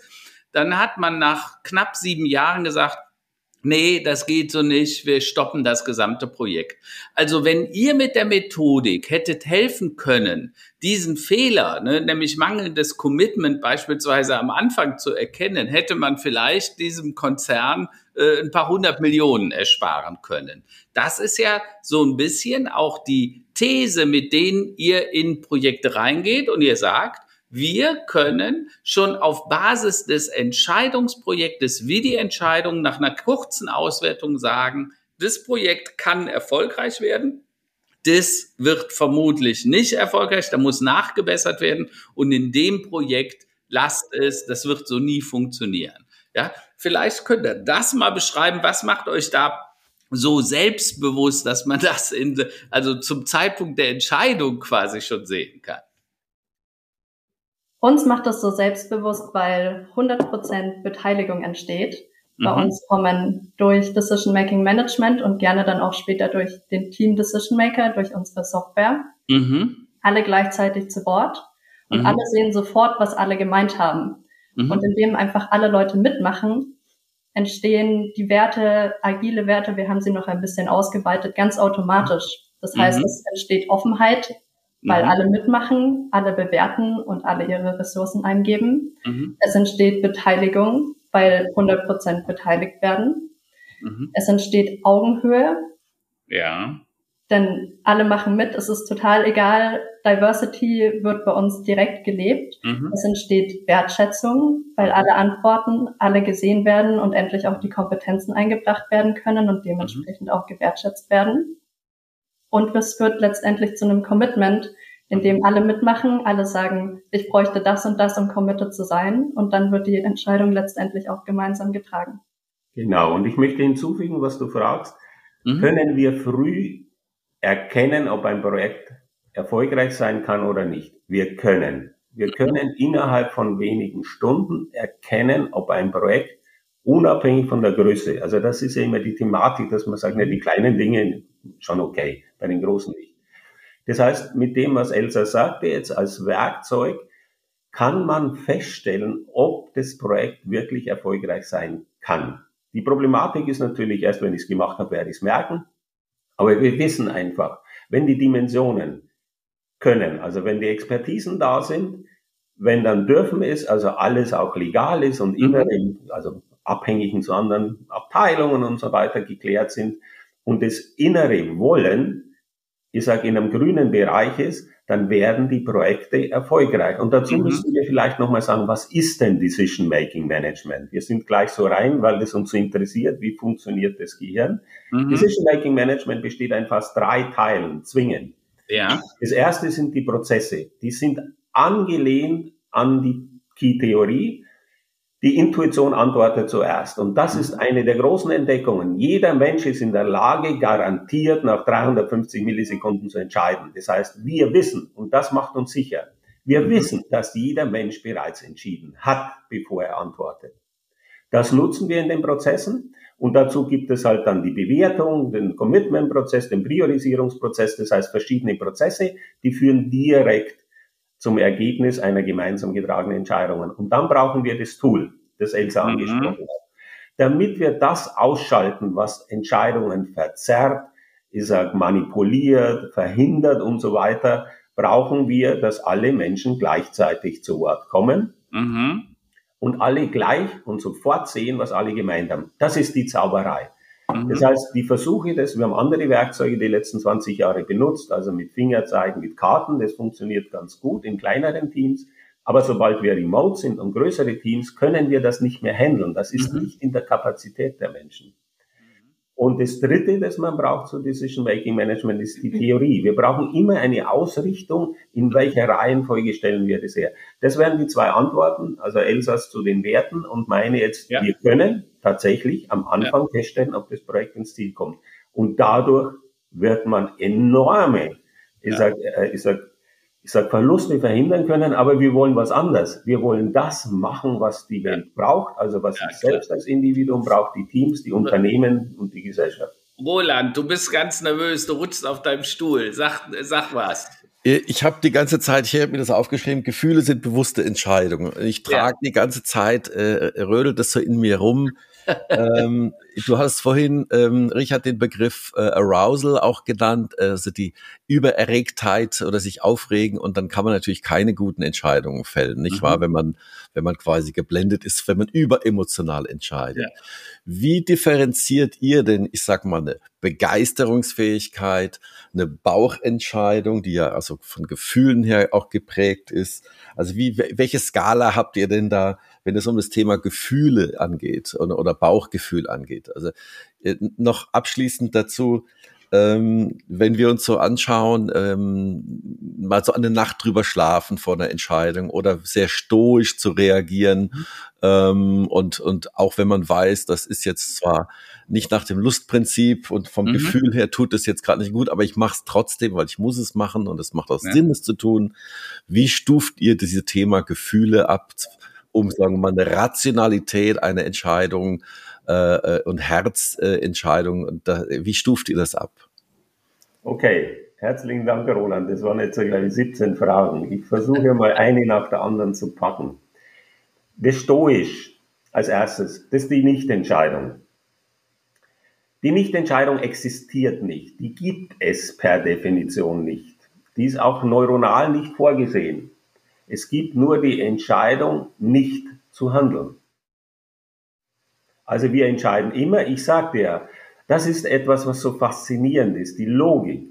dann hat man nach knapp sieben Jahren gesagt, nee, das geht so nicht, wir stoppen das gesamte Projekt. Also wenn ihr mit der Methodik hättet helfen können, diesen Fehler, ne, nämlich mangelndes Commitment beispielsweise am Anfang zu erkennen, hätte man vielleicht diesem Konzern äh, ein paar hundert Millionen ersparen können. Das ist ja so ein bisschen auch die These, mit denen ihr in Projekte reingeht und ihr sagt, wir können schon auf Basis des Entscheidungsprojektes wie die Entscheidung nach einer kurzen Auswertung sagen, das Projekt kann erfolgreich werden. Das wird vermutlich nicht erfolgreich, da muss nachgebessert werden und in dem Projekt lasst es, das wird so nie funktionieren. Ja, vielleicht könnt ihr das mal beschreiben. Was macht euch da so selbstbewusst, dass man das in, also zum Zeitpunkt der Entscheidung quasi schon sehen kann? Uns macht das so selbstbewusst, weil 100% Beteiligung entsteht. Bei mhm. uns kommen durch Decision Making Management und gerne dann auch später durch den Team Decision Maker, durch unsere Software, mhm. alle gleichzeitig zu Wort und mhm. alle sehen sofort, was alle gemeint haben. Mhm. Und indem einfach alle Leute mitmachen, entstehen die Werte, agile Werte, wir haben sie noch ein bisschen ausgeweitet, ganz automatisch. Das heißt, mhm. es entsteht Offenheit, weil mhm. alle mitmachen, alle bewerten und alle ihre Ressourcen eingeben. Mhm. Es entsteht Beteiligung, weil 100 Prozent beteiligt werden. Mhm. Es entsteht Augenhöhe. Ja. Denn alle machen mit. Es ist total egal. Diversity wird bei uns direkt gelebt. Mhm. Es entsteht Wertschätzung, weil alle antworten, alle gesehen werden und endlich auch die Kompetenzen eingebracht werden können und dementsprechend auch gewertschätzt werden. Und es wird letztendlich zu einem Commitment, in dem alle mitmachen, alle sagen, ich bräuchte das und das, um committed zu sein. Und dann wird die Entscheidung letztendlich auch gemeinsam getragen. Genau. Und ich möchte hinzufügen, was du fragst. Mhm. Können wir früh erkennen, ob ein Projekt erfolgreich sein kann oder nicht? Wir können. Wir können innerhalb von wenigen Stunden erkennen, ob ein Projekt unabhängig von der Größe, also das ist ja immer die Thematik, dass man sagt, ne, die kleinen Dinge schon okay, bei den großen nicht. Das heißt, mit dem, was Elsa sagte, jetzt als Werkzeug, kann man feststellen, ob das Projekt wirklich erfolgreich sein kann. Die Problematik ist natürlich, erst wenn ich es gemacht habe, werde ich es merken. Aber wir wissen einfach, wenn die Dimensionen können, also wenn die Expertisen da sind, wenn dann dürfen es, also alles auch legal ist und immer, im, also Abhängigen zu anderen Abteilungen und so weiter geklärt sind und das innere Wollen ich sage, in einem grünen Bereich ist, dann werden die Projekte erfolgreich. Und dazu mhm. müssen wir vielleicht nochmal sagen, was ist denn Decision Making Management? Wir sind gleich so rein, weil das uns so interessiert, wie funktioniert das Gehirn. Mhm. Decision Making Management besteht einfach aus drei Teilen, zwingend. Ja. Das erste sind die Prozesse. Die sind angelehnt an die Key-Theorie. Die Intuition antwortet zuerst. Und das ist eine der großen Entdeckungen. Jeder Mensch ist in der Lage, garantiert nach 350 Millisekunden zu entscheiden. Das heißt, wir wissen, und das macht uns sicher, wir mhm. wissen, dass jeder Mensch bereits entschieden hat, bevor er antwortet. Das nutzen wir in den Prozessen. Und dazu gibt es halt dann die Bewertung, den Commitment-Prozess, den Priorisierungsprozess, das heißt verschiedene Prozesse, die führen direkt zum Ergebnis einer gemeinsam getragenen Entscheidung. Und dann brauchen wir das Tool, das Elsa mhm. angesprochen hat. Damit wir das ausschalten, was Entscheidungen verzerrt, ich sag, manipuliert, verhindert und so weiter, brauchen wir, dass alle Menschen gleichzeitig zu Wort kommen mhm. und alle gleich und sofort sehen, was alle gemeint haben. Das ist die Zauberei. Mhm. Das heißt, die Versuche, das, wir haben andere Werkzeuge die letzten 20 Jahre benutzt, also mit Fingerzeigen, mit Karten, das funktioniert ganz gut in kleineren Teams. Aber sobald wir remote sind und größere Teams, können wir das nicht mehr handeln. Das ist mhm. nicht in der Kapazität der Menschen. Und das Dritte, das man braucht zu Decision Making Management, ist die Theorie. Wir brauchen immer eine Ausrichtung, in welcher Reihenfolge stellen wir das her. Das wären die zwei Antworten, also Elsas zu den Werten und meine jetzt, ja. wir können tatsächlich am Anfang ja. feststellen, ob das Projekt ins Ziel kommt. Und dadurch wird man enorme, ich ja. sag, äh, ich sag, ich sag Verluste verhindern können, aber wir wollen was anderes. Wir wollen das machen, was die Welt braucht, also was ja, ich selbst als Individuum braucht, die Teams, die Unternehmen und die Gesellschaft. Roland, du bist ganz nervös, du rutschst auf deinem Stuhl. Sag, sag was. Ich habe die ganze Zeit, ich habe mir das aufgeschrieben, Gefühle sind bewusste Entscheidungen. Ich trage ja. die ganze Zeit, äh, rödelt das so in mir rum ähm, du hast vorhin, ähm, Richard, den Begriff äh, Arousal auch genannt, also die Übererregtheit oder sich aufregen und dann kann man natürlich keine guten Entscheidungen fällen, nicht mhm. wahr? Wenn man, wenn man quasi geblendet ist, wenn man überemotional entscheidet. Ja. Wie differenziert ihr denn, ich sag mal, eine Begeisterungsfähigkeit, eine Bauchentscheidung, die ja also von Gefühlen her auch geprägt ist? Also wie, welche Skala habt ihr denn da wenn es um das Thema Gefühle angeht oder, oder Bauchgefühl angeht. Also äh, noch abschließend dazu, ähm, wenn wir uns so anschauen, ähm, mal so eine Nacht drüber schlafen vor einer Entscheidung oder sehr stoisch zu reagieren mhm. ähm, und und auch wenn man weiß, das ist jetzt zwar nicht nach dem Lustprinzip und vom mhm. Gefühl her tut es jetzt gerade nicht gut, aber ich mache es trotzdem, weil ich muss es machen und es macht auch ja. Sinn, es zu tun. Wie stuft ihr dieses Thema Gefühle ab, um sagen wir mal eine Rationalität, eine Entscheidung äh, äh und Herzentscheidung, äh, wie stuft ihr das ab? Okay, herzlichen Dank, Roland. Das waren jetzt gleich 17 Fragen. Ich versuche mal eine nach der anderen zu packen. Das Stoisch als erstes, das ist die Nichtentscheidung. Die Nichtentscheidung existiert nicht. Die gibt es per Definition nicht. Die ist auch neuronal nicht vorgesehen. Es gibt nur die Entscheidung, nicht zu handeln. Also wir entscheiden immer, ich sagte ja, das ist etwas, was so faszinierend ist, die Logik.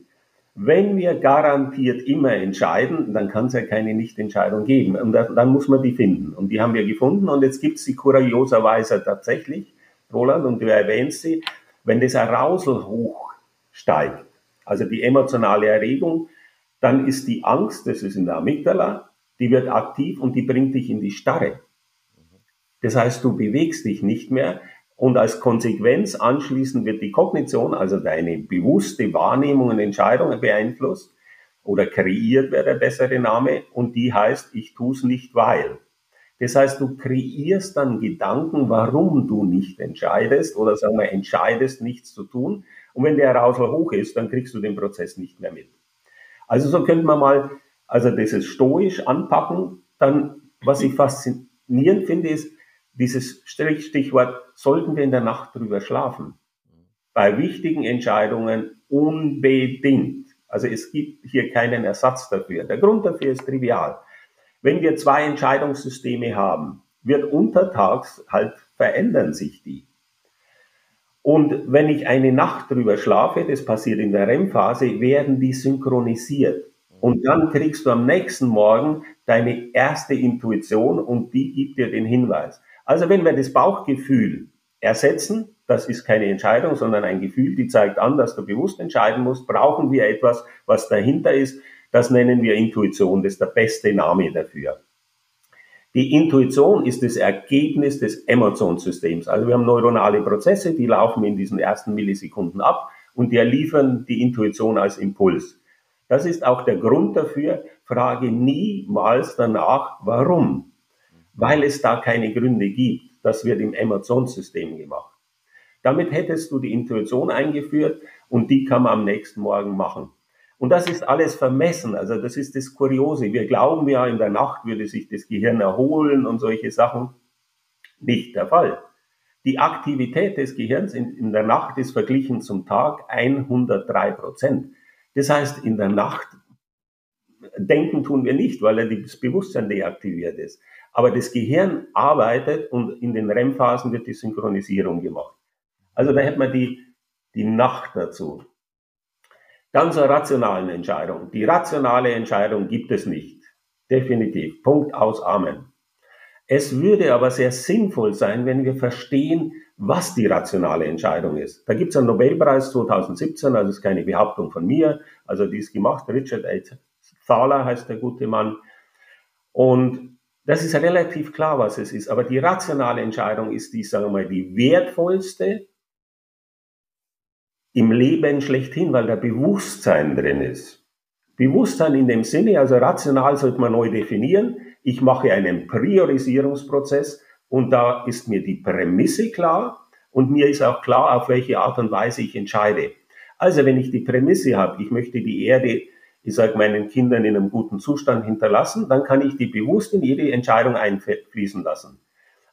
Wenn wir garantiert immer entscheiden, dann kann es ja keine Nichtentscheidung geben. Und dann, dann muss man die finden. Und die haben wir gefunden. Und jetzt gibt es sie kurioserweise tatsächlich, Roland, und du erwähnst sie, wenn das Arousal hoch steigt, also die emotionale Erregung, dann ist die Angst, das ist in der Amygdala, die wird aktiv und die bringt dich in die Starre. Das heißt, du bewegst dich nicht mehr, und als Konsequenz anschließend wird die Kognition, also deine bewusste Wahrnehmung und Entscheidungen beeinflusst oder kreiert wäre der bessere Name und die heißt, ich tue es nicht weil. Das heißt, du kreierst dann Gedanken, warum du nicht entscheidest oder sagen wir, entscheidest, nichts zu tun. Und wenn der Arousal hoch ist, dann kriegst du den Prozess nicht mehr mit. Also so könnte man mal, also dieses stoisch anpacken. Dann, was ich faszinierend finde, ist, dieses Stichwort, sollten wir in der Nacht drüber schlafen? Bei wichtigen Entscheidungen unbedingt. Also es gibt hier keinen Ersatz dafür. Der Grund dafür ist trivial. Wenn wir zwei Entscheidungssysteme haben, wird untertags halt verändern sich die. Und wenn ich eine Nacht drüber schlafe, das passiert in der REM-Phase, werden die synchronisiert. Und dann kriegst du am nächsten Morgen deine erste Intuition und die gibt dir den Hinweis. Also wenn wir das Bauchgefühl ersetzen, das ist keine Entscheidung, sondern ein Gefühl, die zeigt an, dass du bewusst entscheiden musst, brauchen wir etwas, was dahinter ist. Das nennen wir Intuition, das ist der beste Name dafür. Die Intuition ist das Ergebnis des Emotionssystems. Also wir haben neuronale Prozesse, die laufen in diesen ersten Millisekunden ab und die liefern die Intuition als Impuls. Das ist auch der Grund dafür, frage niemals danach, warum weil es da keine Gründe gibt. Das wird im Emotionssystem gemacht. Damit hättest du die Intuition eingeführt und die kann man am nächsten Morgen machen. Und das ist alles vermessen. Also das ist das Kuriose. Wir glauben ja, in der Nacht würde sich das Gehirn erholen und solche Sachen. Nicht der Fall. Die Aktivität des Gehirns in, in der Nacht ist verglichen zum Tag 103 Prozent. Das heißt, in der Nacht denken tun wir nicht, weil das Bewusstsein deaktiviert ist. Aber das Gehirn arbeitet und in den REM-Phasen wird die Synchronisierung gemacht. Also da hätte man die, die Nacht dazu. Dann zur rationalen Entscheidung. Die rationale Entscheidung gibt es nicht. Definitiv. Punkt aus Amen. Es würde aber sehr sinnvoll sein, wenn wir verstehen, was die rationale Entscheidung ist. Da gibt es einen Nobelpreis 2017, also ist keine Behauptung von mir, also die ist gemacht, Richard H. Thaler heißt der gute Mann. Und das ist relativ klar, was es ist. Aber die rationale Entscheidung ist die, sagen wir mal, die wertvollste im Leben schlechthin, weil da Bewusstsein drin ist. Bewusstsein in dem Sinne, also rational sollte man neu definieren. Ich mache einen Priorisierungsprozess und da ist mir die Prämisse klar und mir ist auch klar, auf welche Art und Weise ich entscheide. Also wenn ich die Prämisse habe, ich möchte die Erde ich sage, meinen Kindern in einem guten Zustand hinterlassen, dann kann ich die bewusst in jede Entscheidung einfließen lassen.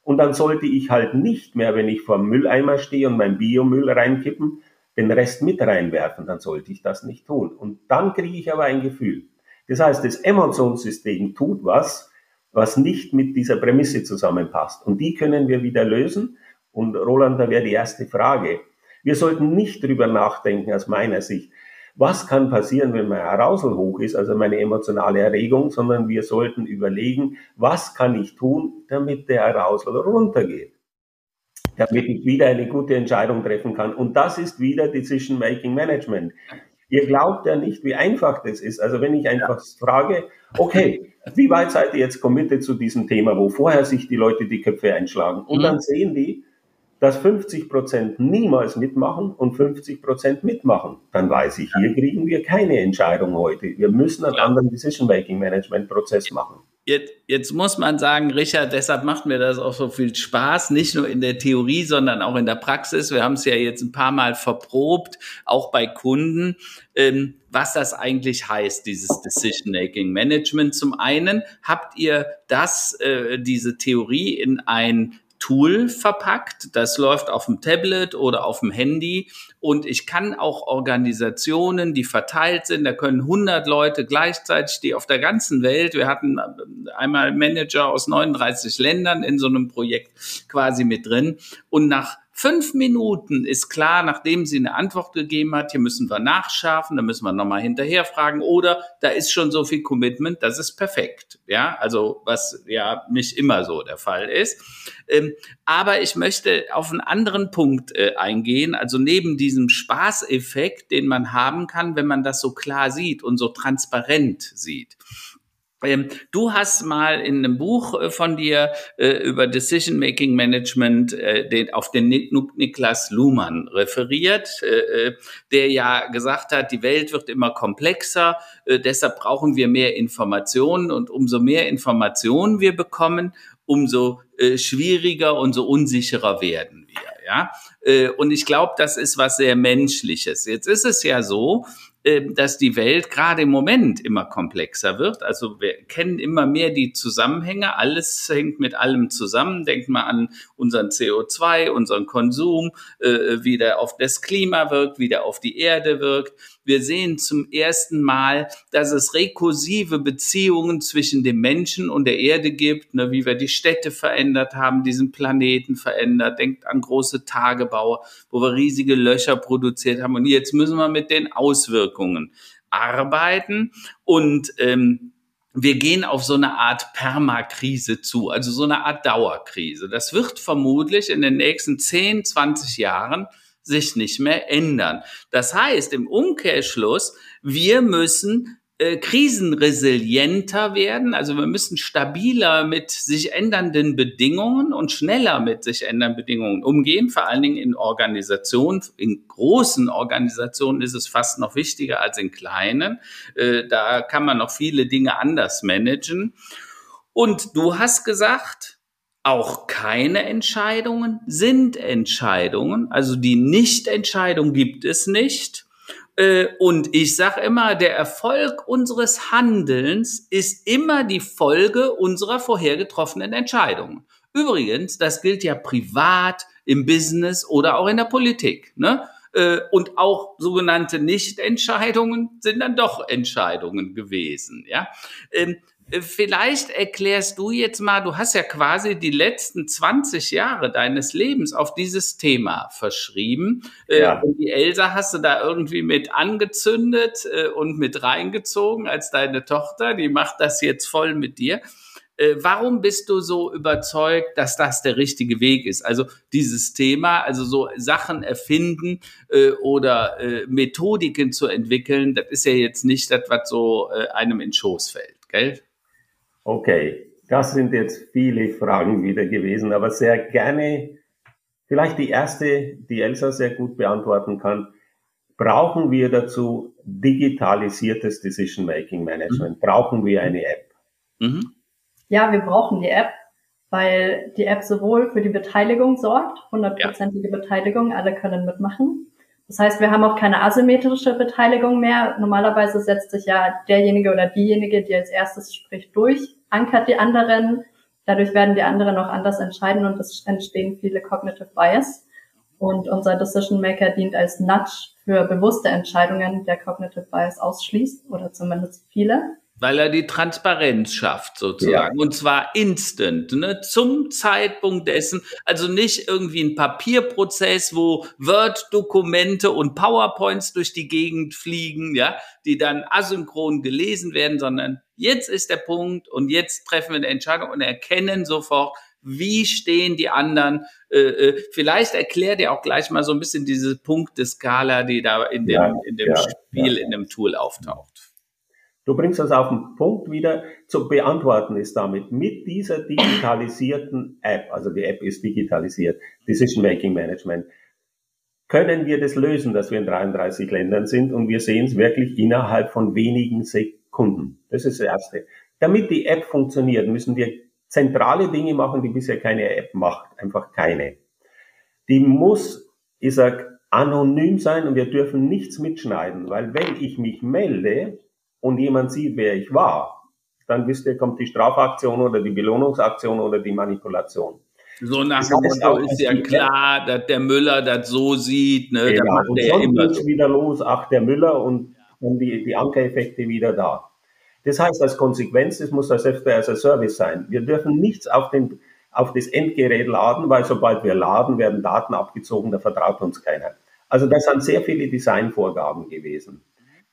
Und dann sollte ich halt nicht mehr, wenn ich vor dem Mülleimer stehe und mein Biomüll reinkippen, den Rest mit reinwerfen, dann sollte ich das nicht tun. Und dann kriege ich aber ein Gefühl. Das heißt, das Emotionssystem tut was, was nicht mit dieser Prämisse zusammenpasst. Und die können wir wieder lösen. Und Roland, da wäre die erste Frage. Wir sollten nicht drüber nachdenken, aus meiner Sicht, was kann passieren, wenn mein Arousal hoch ist, also meine emotionale Erregung, sondern wir sollten überlegen, was kann ich tun, damit der Arousal runtergeht, damit ich wieder eine gute Entscheidung treffen kann. Und das ist wieder Decision Making Management. Ihr glaubt ja nicht, wie einfach das ist. Also wenn ich einfach ja. frage, okay, wie weit seid ihr jetzt committed zu diesem Thema, wo vorher sich die Leute die Köpfe einschlagen? Und mhm. dann sehen die, dass 50 Prozent niemals mitmachen und 50 Prozent mitmachen, dann weiß ich, hier kriegen wir keine Entscheidung heute. Wir müssen einen anderen Decision-Making-Management-Prozess machen. Jetzt, jetzt muss man sagen, Richard, deshalb macht mir das auch so viel Spaß, nicht nur in der Theorie, sondern auch in der Praxis. Wir haben es ja jetzt ein paar Mal verprobt, auch bei Kunden, ähm, was das eigentlich heißt, dieses Decision-Making Management. Zum einen habt ihr das, äh, diese Theorie in ein Tool verpackt. Das läuft auf dem Tablet oder auf dem Handy. Und ich kann auch Organisationen, die verteilt sind, da können 100 Leute gleichzeitig, die auf der ganzen Welt, wir hatten einmal Manager aus 39 Ländern in so einem Projekt quasi mit drin. Und nach Fünf Minuten ist klar, nachdem sie eine Antwort gegeben hat, hier müssen wir nachschärfen, da müssen wir nochmal hinterher fragen oder da ist schon so viel Commitment, das ist perfekt. Ja, also was ja nicht immer so der Fall ist. Ähm, aber ich möchte auf einen anderen Punkt äh, eingehen, also neben diesem Spaßeffekt, den man haben kann, wenn man das so klar sieht und so transparent sieht. Ähm, du hast mal in einem Buch äh, von dir äh, über Decision Making Management äh, auf den Niklas Luhmann referiert, der ja gesagt hat, die Welt wird immer komplexer, deshalb brauchen wir mehr Informationen und umso mehr Informationen wir bekommen, umso schwieriger und so unsicherer werden wir. Ja, und ich glaube, das ist was sehr Menschliches. Jetzt ist es ja so, dass die Welt gerade im Moment immer komplexer wird. Also wir kennen immer mehr die Zusammenhänge. Alles hängt mit allem zusammen. Denkt mal an unseren CO2, unseren Konsum, äh, wie der auf das Klima wirkt, wie der auf die Erde wirkt. Wir sehen zum ersten Mal, dass es rekursive Beziehungen zwischen dem Menschen und der Erde gibt, ne, wie wir die Städte verändert haben, diesen Planeten verändert. Denkt an große Tagebaue, wo wir riesige Löcher produziert haben. Und jetzt müssen wir mit den Auswirkungen arbeiten und ähm, wir gehen auf so eine Art Permakrise zu, also so eine Art Dauerkrise. Das wird vermutlich in den nächsten 10, 20 Jahren sich nicht mehr ändern. Das heißt im Umkehrschluss, wir müssen äh, krisenresilienter werden. Also wir müssen stabiler mit sich ändernden Bedingungen und schneller mit sich ändernden Bedingungen umgehen. Vor allen Dingen in Organisationen, in großen Organisationen ist es fast noch wichtiger als in kleinen. Äh, da kann man noch viele Dinge anders managen. Und du hast gesagt, auch keine Entscheidungen sind Entscheidungen. Also die Nichtentscheidung gibt es nicht. Äh, und ich sage immer, der Erfolg unseres Handelns ist immer die Folge unserer vorher getroffenen Entscheidungen. Übrigens, das gilt ja privat, im Business oder auch in der Politik. Ne? Äh, und auch sogenannte Nichtentscheidungen sind dann doch Entscheidungen gewesen. Ja, ähm, äh, vielleicht erklärst du jetzt mal, du hast ja quasi die letzten 20 Jahre deines Lebens auf dieses Thema verschrieben. Äh, ja. Und die Elsa hast du da irgendwie mit angezündet äh, und mit reingezogen als deine Tochter. Die macht das jetzt voll mit dir. Warum bist du so überzeugt, dass das der richtige Weg ist? Also dieses Thema, also so Sachen erfinden oder Methodiken zu entwickeln, das ist ja jetzt nicht das, was so einem in Schoß fällt, gell? Okay, das sind jetzt viele Fragen wieder gewesen, aber sehr gerne, vielleicht die erste, die Elsa sehr gut beantworten kann. Brauchen wir dazu digitalisiertes Decision Making Management? Mhm. Brauchen wir eine App? Mhm. Ja, wir brauchen die App, weil die App sowohl für die Beteiligung sorgt, hundertprozentige ja. Beteiligung, alle können mitmachen. Das heißt, wir haben auch keine asymmetrische Beteiligung mehr. Normalerweise setzt sich ja derjenige oder diejenige, die als erstes spricht, durch ankert die anderen. Dadurch werden die anderen auch anders entscheiden und es entstehen viele Cognitive Bias. Und unser Decision Maker dient als Nudge für bewusste Entscheidungen, der Cognitive Bias ausschließt oder zumindest viele. Weil er die Transparenz schafft, sozusagen. Ja. Und zwar instant, ne? zum Zeitpunkt dessen. Also nicht irgendwie ein Papierprozess, wo Word-Dokumente und PowerPoints durch die Gegend fliegen, ja, die dann asynchron gelesen werden, sondern jetzt ist der Punkt und jetzt treffen wir eine Entscheidung und erkennen sofort, wie stehen die anderen. Äh, äh, vielleicht erklärt ihr auch gleich mal so ein bisschen diese Punkteskala, die da in dem, ja, in dem ja, Spiel, in dem Tool auftaucht. Du bringst das auf den Punkt wieder, zu beantworten ist damit mit dieser digitalisierten App, also die App ist digitalisiert, Decision Making Management, können wir das lösen, dass wir in 33 Ländern sind und wir sehen es wirklich innerhalb von wenigen Sekunden. Das ist das Erste. Damit die App funktioniert, müssen wir zentrale Dinge machen, die bisher keine App macht. Einfach keine. Die muss, ich sag, anonym sein und wir dürfen nichts mitschneiden, weil wenn ich mich melde und jemand sieht, wer ich war, dann wisst ihr, kommt die Strafaktion oder die Belohnungsaktion oder die Manipulation. So nach dem Motto ist ja klar, dass der Müller das so sieht, ne? Genau. macht und der immer so. wieder los, ach der Müller und dann die, die Ankereffekte wieder da. Das heißt, als Konsequenz, das muss das Software as a Service sein. Wir dürfen nichts auf, den, auf das Endgerät laden, weil sobald wir laden, werden Daten abgezogen, da vertraut uns keiner. Also das sind sehr viele Designvorgaben gewesen.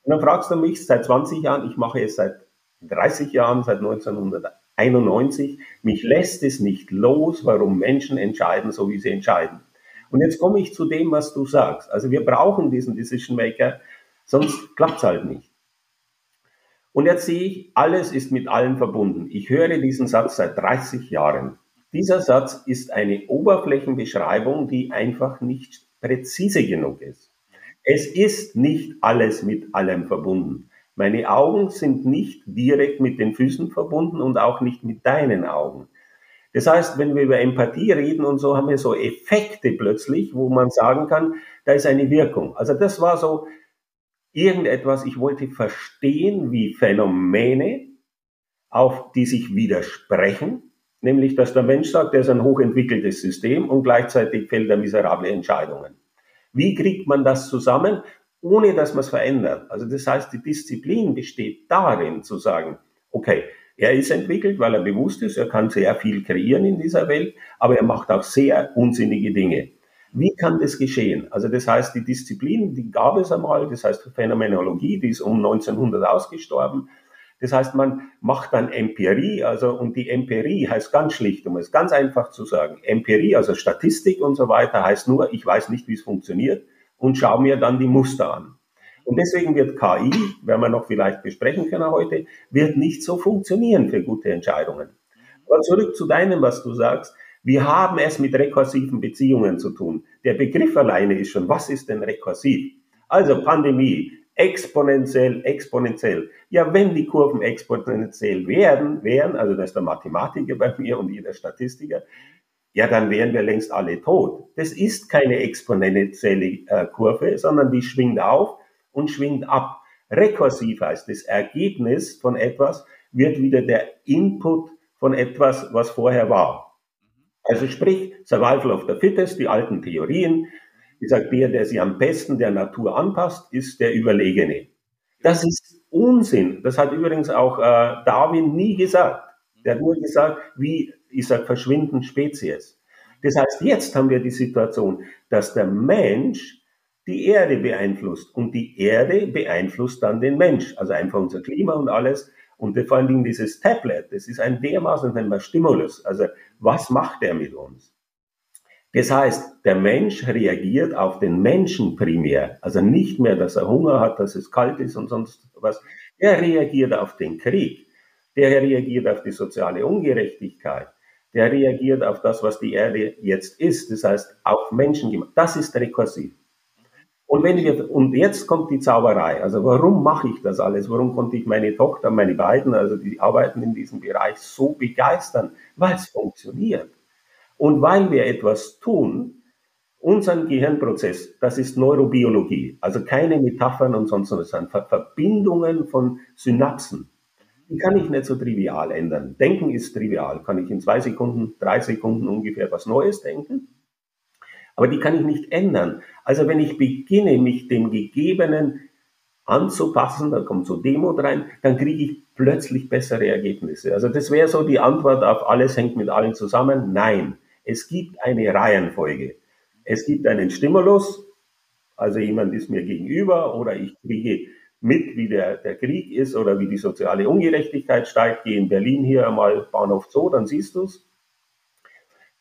Und dann fragst du mich seit 20 Jahren, ich mache es seit 30 Jahren, seit 1991, mich lässt es nicht los, warum Menschen entscheiden, so wie sie entscheiden. Und jetzt komme ich zu dem, was du sagst. Also wir brauchen diesen Decision Maker, sonst klappt es halt nicht. Und jetzt sehe ich, alles ist mit allem verbunden. Ich höre diesen Satz seit 30 Jahren. Dieser Satz ist eine Oberflächenbeschreibung, die einfach nicht präzise genug ist. Es ist nicht alles mit allem verbunden. Meine Augen sind nicht direkt mit den Füßen verbunden und auch nicht mit deinen Augen. Das heißt, wenn wir über Empathie reden und so, haben wir so Effekte plötzlich, wo man sagen kann, da ist eine Wirkung. Also das war so irgendetwas, ich wollte verstehen, wie Phänomene, auf die sich widersprechen, nämlich dass der Mensch sagt, er ist ein hochentwickeltes System und gleichzeitig fällt er miserable Entscheidungen. Wie kriegt man das zusammen, ohne dass man es verändert? Also das heißt, die Disziplin besteht darin zu sagen, okay, er ist entwickelt, weil er bewusst ist, er kann sehr viel kreieren in dieser Welt, aber er macht auch sehr unsinnige Dinge. Wie kann das geschehen? Also das heißt, die Disziplin, die gab es einmal, das heißt Phänomenologie, die ist um 1900 ausgestorben. Das heißt, man macht dann Empirie, also und die Empirie heißt ganz schlicht, um es ganz einfach zu sagen, Empirie, also Statistik und so weiter, heißt nur, ich weiß nicht, wie es funktioniert und schaue mir dann die Muster an. Und deswegen wird KI, werden wir noch vielleicht besprechen können heute, wird nicht so funktionieren für gute Entscheidungen. Aber zurück zu deinem, was du sagst. Wir haben es mit rekursiven Beziehungen zu tun. Der Begriff alleine ist schon, was ist denn rekursiv? Also Pandemie, exponentiell, exponentiell. Ja, wenn die Kurven exponentiell werden, wären, also das ist der Mathematiker bei mir und jeder Statistiker, ja, dann wären wir längst alle tot. Das ist keine exponentielle äh, Kurve, sondern die schwingt auf und schwingt ab. Rekursiv heißt, das Ergebnis von etwas wird wieder der Input von etwas, was vorher war. Also sprich, Survival of the Fittest, die alten Theorien. Ich sage, der, der sich am besten der Natur anpasst, ist der Überlegene. Das ist Unsinn. Das hat übrigens auch äh, Darwin nie gesagt. Der hat nur gesagt, wie, ich sage, verschwinden Spezies. Das heißt, jetzt haben wir die Situation, dass der Mensch die Erde beeinflusst und die Erde beeinflusst dann den Mensch, also einfach unser Klima und alles. Und vor allen Dingen dieses Tablet, das ist ein dermaßen ein Stimulus. Also was macht er mit uns? Das heißt, der Mensch reagiert auf den Menschen primär. Also nicht mehr, dass er Hunger hat, dass es kalt ist und sonst was. Er reagiert auf den Krieg. Der reagiert auf die soziale Ungerechtigkeit. Der reagiert auf das, was die Erde jetzt ist. Das heißt, auf Menschen. Das ist rekursiv. Und wenn wir, und jetzt kommt die Zauberei. Also warum mache ich das alles? Warum konnte ich meine Tochter, meine beiden, also die arbeiten in diesem Bereich, so begeistern? Weil es funktioniert. Und weil wir etwas tun, unseren Gehirnprozess, das ist Neurobiologie, also keine Metaphern und sonst was, sondern Verbindungen von Synapsen. Die kann ich nicht so trivial ändern. Denken ist trivial. Kann ich in zwei Sekunden, drei Sekunden ungefähr was Neues denken? Aber die kann ich nicht ändern. Also wenn ich beginne, mich dem Gegebenen anzupassen, da kommt so Demut rein, dann kriege ich plötzlich bessere Ergebnisse. Also das wäre so die Antwort auf alles hängt mit allen zusammen. Nein, es gibt eine Reihenfolge. Es gibt einen Stimulus, also jemand ist mir gegenüber oder ich kriege mit, wie der, der Krieg ist oder wie die soziale Ungerechtigkeit steigt. Geh in Berlin hier einmal Bahnhof Zoo, dann siehst du's.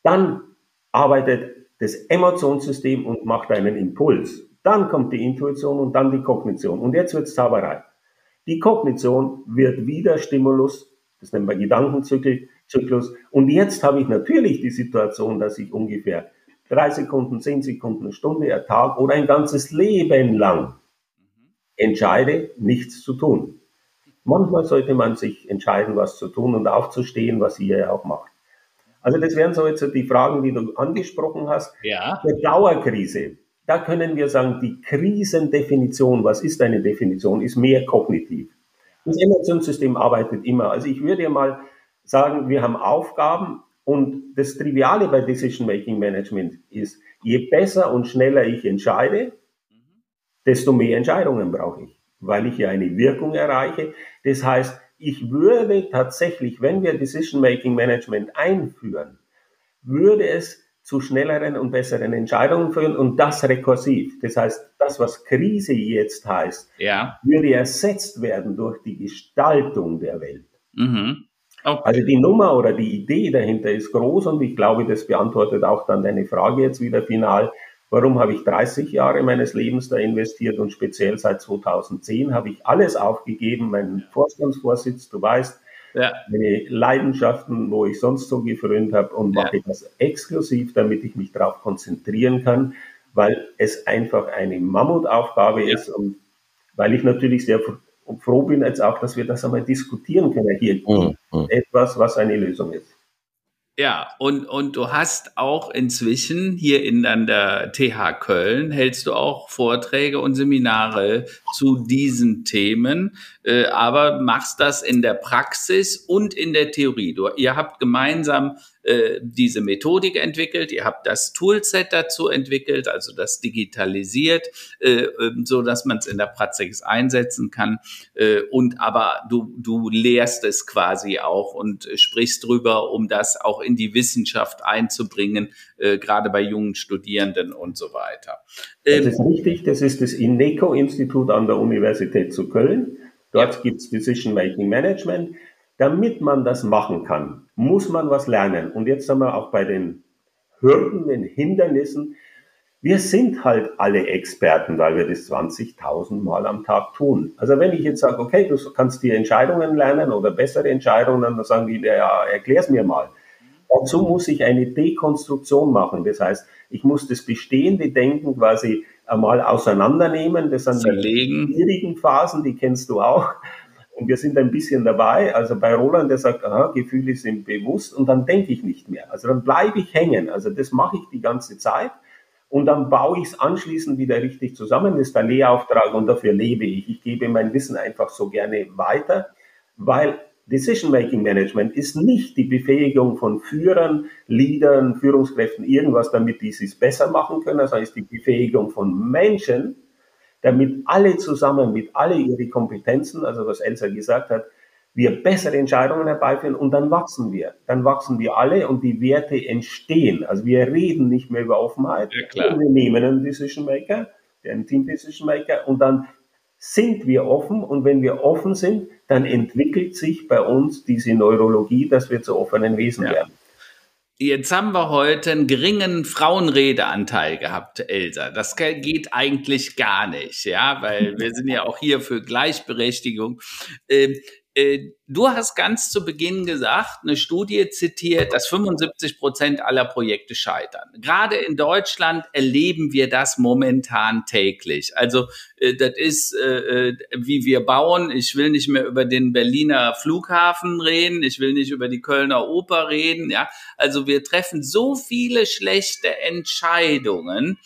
Dann arbeitet das Emotionssystem und macht einen Impuls. Dann kommt die Intuition und dann die Kognition. Und jetzt wird's Zauberei. Die Kognition wird wieder Stimulus, das nennen wir Gedankenzyklus. Und jetzt habe ich natürlich die Situation, dass ich ungefähr drei Sekunden, zehn Sekunden, eine Stunde, ein Tag oder ein ganzes Leben lang entscheide, nichts zu tun. Manchmal sollte man sich entscheiden, was zu tun und aufzustehen, was ihr ja auch macht. Also das wären so jetzt die Fragen, die du angesprochen hast. Ja. Der Dauerkrise. Da können wir sagen, die Krisendefinition, was ist eine Definition, ist mehr kognitiv. Das Emotionssystem arbeitet immer. Also ich würde ja mal sagen, wir haben Aufgaben und das Triviale bei Decision Making Management ist, je besser und schneller ich entscheide, desto mehr Entscheidungen brauche ich, weil ich ja eine Wirkung erreiche. Das heißt, ich würde tatsächlich, wenn wir Decision Making Management einführen, würde es zu schnelleren und besseren Entscheidungen führen und das rekursiv. Das heißt, das, was Krise jetzt heißt, ja. würde ersetzt werden durch die Gestaltung der Welt. Mhm. Okay. Also die Nummer oder die Idee dahinter ist groß und ich glaube, das beantwortet auch dann deine Frage jetzt wieder final. Warum habe ich 30 Jahre meines Lebens da investiert und speziell seit 2010 habe ich alles aufgegeben, meinen Vorstandsvorsitz, du weißt, ja. meine Leidenschaften, wo ich sonst so gefrönt habe und mache ja. das exklusiv, damit ich mich darauf konzentrieren kann, weil es einfach eine Mammutaufgabe ja. ist und weil ich natürlich sehr froh bin jetzt auch, dass wir das einmal diskutieren können hier. Mhm. Etwas, was eine Lösung ist. Ja, und, und du hast auch inzwischen hier in an der TH Köln, hältst du auch Vorträge und Seminare zu diesen Themen, äh, aber machst das in der Praxis und in der Theorie. Du, ihr habt gemeinsam äh, diese Methodik entwickelt, ihr habt das Toolset dazu entwickelt, also das digitalisiert, äh, ähm, so dass man es in der Praxis einsetzen kann. Äh, und aber du, du lehrst es quasi auch und sprichst drüber, um das auch in die Wissenschaft einzubringen, äh, gerade bei jungen Studierenden und so weiter. Ähm, das ist richtig, das ist das INECO-Institut an der Universität zu Köln. Dort ja. gibt es Decision Making Management. Damit man das machen kann, muss man was lernen. Und jetzt sind wir auch bei den Hürden, den Hindernissen. Wir sind halt alle Experten, weil wir das 20.000 Mal am Tag tun. Also wenn ich jetzt sage, okay, du kannst die Entscheidungen lernen oder bessere Entscheidungen, dann sagen die, ja, erklär's mir mal. Dazu muss ich eine Dekonstruktion machen. Das heißt, ich muss das bestehende Denken quasi einmal auseinandernehmen. Das sind Zerlegen. die schwierigen Phasen, die kennst du auch. Und wir sind ein bisschen dabei. Also bei Roland, der sagt, aha, Gefühle sind bewusst und dann denke ich nicht mehr. Also dann bleibe ich hängen. Also das mache ich die ganze Zeit. Und dann baue ich es anschließend wieder richtig zusammen. Das ist der Lehrauftrag und dafür lebe ich. Ich gebe mein Wissen einfach so gerne weiter, weil Decision-Making Management ist nicht die Befähigung von Führern, Leadern, Führungskräften, irgendwas, damit die es besser machen können, sondern ist die Befähigung von Menschen, damit alle zusammen mit alle ihre Kompetenzen, also was Elsa gesagt hat, wir bessere Entscheidungen herbeiführen und dann wachsen wir. Dann wachsen wir alle und die Werte entstehen. Also wir reden nicht mehr über Offenheit. Ja, wir nehmen einen Decision Maker, einen Team Decision Maker und dann sind wir offen und wenn wir offen sind, dann entwickelt sich bei uns diese Neurologie, dass wir zu offenen Wesen ja. werden. Jetzt haben wir heute einen geringen Frauenredeanteil gehabt, Elsa. Das geht eigentlich gar nicht, ja, weil wir sind ja auch hier für Gleichberechtigung. Ähm, äh, du hast ganz zu Beginn gesagt, eine Studie zitiert, dass 75 Prozent aller Projekte scheitern. Gerade in Deutschland erleben wir das momentan täglich. Also äh, das ist, äh, wie wir bauen. Ich will nicht mehr über den Berliner Flughafen reden. Ich will nicht über die Kölner Oper reden. Ja, also wir treffen so viele schlechte Entscheidungen.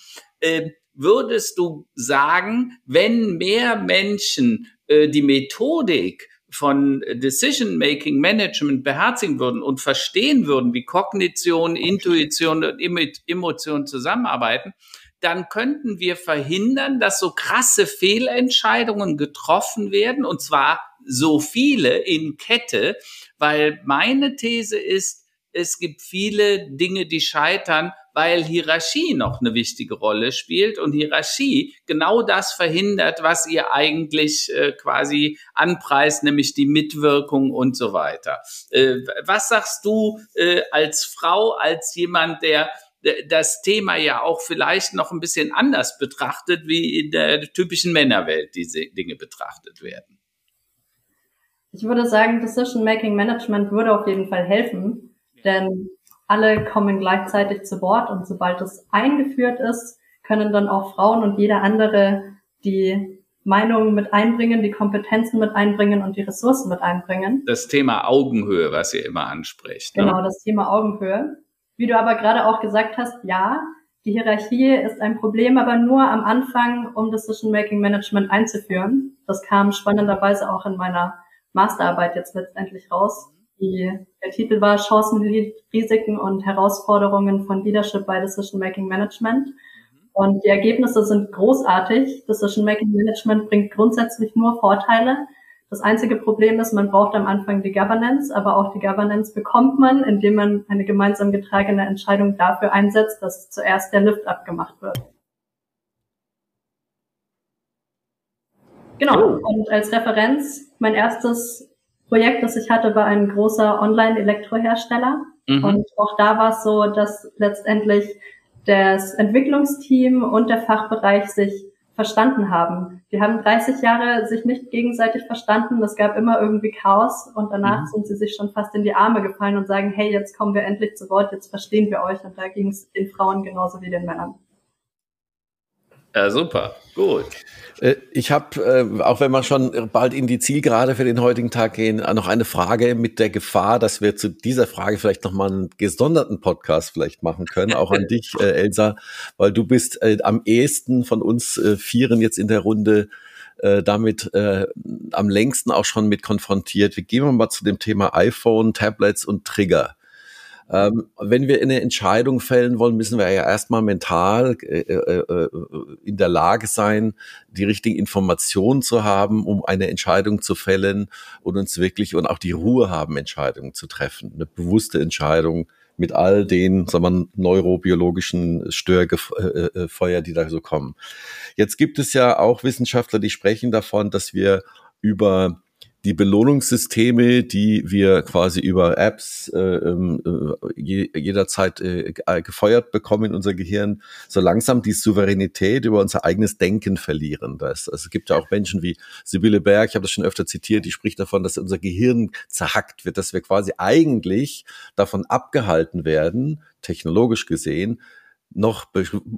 Würdest du sagen, wenn mehr Menschen die Methodik von Decision Making Management beherzigen würden und verstehen würden, wie Kognition, Intuition und Emotion zusammenarbeiten, dann könnten wir verhindern, dass so krasse Fehlentscheidungen getroffen werden und zwar so viele in Kette, weil meine These ist, es gibt viele Dinge, die scheitern, weil Hierarchie noch eine wichtige Rolle spielt und Hierarchie genau das verhindert, was ihr eigentlich äh, quasi anpreist, nämlich die Mitwirkung und so weiter. Äh, was sagst du äh, als Frau, als jemand, der das Thema ja auch vielleicht noch ein bisschen anders betrachtet, wie in der typischen Männerwelt diese Dinge betrachtet werden? Ich würde sagen, Decision Making Management würde auf jeden Fall helfen, denn alle kommen gleichzeitig zu Wort und sobald es eingeführt ist, können dann auch Frauen und jeder andere die Meinungen mit einbringen, die Kompetenzen mit einbringen und die Ressourcen mit einbringen. Das Thema Augenhöhe, was ihr immer anspricht. Ne? Genau, das Thema Augenhöhe. Wie du aber gerade auch gesagt hast, ja, die Hierarchie ist ein Problem, aber nur am Anfang, um Decision Making Management einzuführen. Das kam spannenderweise auch in meiner Masterarbeit jetzt letztendlich raus. Die, der Titel war Chancen, Risiken und Herausforderungen von Leadership by Decision Making Management. Und die Ergebnisse sind großartig. Decision Making Management bringt grundsätzlich nur Vorteile. Das einzige Problem ist, man braucht am Anfang die Governance, aber auch die Governance bekommt man, indem man eine gemeinsam getragene Entscheidung dafür einsetzt, dass zuerst der Lift abgemacht wird. Genau. Oh. Und als Referenz, mein erstes Projekt, das ich hatte, war ein großer Online-Elektrohersteller. Mhm. Und auch da war es so, dass letztendlich das Entwicklungsteam und der Fachbereich sich verstanden haben. Die haben 30 Jahre sich nicht gegenseitig verstanden. Es gab immer irgendwie Chaos und danach mhm. sind sie sich schon fast in die Arme gefallen und sagen, hey, jetzt kommen wir endlich zu Wort, jetzt verstehen wir euch. Und da ging es den Frauen genauso wie den Männern. Ja, super, gut. Äh, ich habe, äh, auch wenn wir schon bald in die Zielgerade für den heutigen Tag gehen, äh, noch eine Frage mit der Gefahr, dass wir zu dieser Frage vielleicht nochmal einen gesonderten Podcast vielleicht machen können, auch an dich, Elsa, weil du bist am ehesten von uns Vieren jetzt in der Runde damit äh, am längsten auch schon mit konfrontiert. Wir gehen mal zu dem Thema iPhone, Tablets und Trigger. Ähm, wenn wir eine Entscheidung fällen wollen, müssen wir ja erstmal mental äh, äh, äh, in der Lage sein, die richtigen Informationen zu haben, um eine Entscheidung zu fällen und uns wirklich und auch die Ruhe haben, Entscheidungen zu treffen. Eine bewusste Entscheidung mit all den, sagen wir, neurobiologischen Störfeuer, die da so kommen. Jetzt gibt es ja auch Wissenschaftler, die sprechen davon, dass wir über die Belohnungssysteme, die wir quasi über Apps äh, ähm, äh, jederzeit äh, gefeuert bekommen in unser Gehirn, so langsam die Souveränität über unser eigenes Denken verlieren. Das, also es gibt ja auch Menschen wie Sibylle Berg, ich habe das schon öfter zitiert, die spricht davon, dass unser Gehirn zerhackt wird, dass wir quasi eigentlich davon abgehalten werden, technologisch gesehen, noch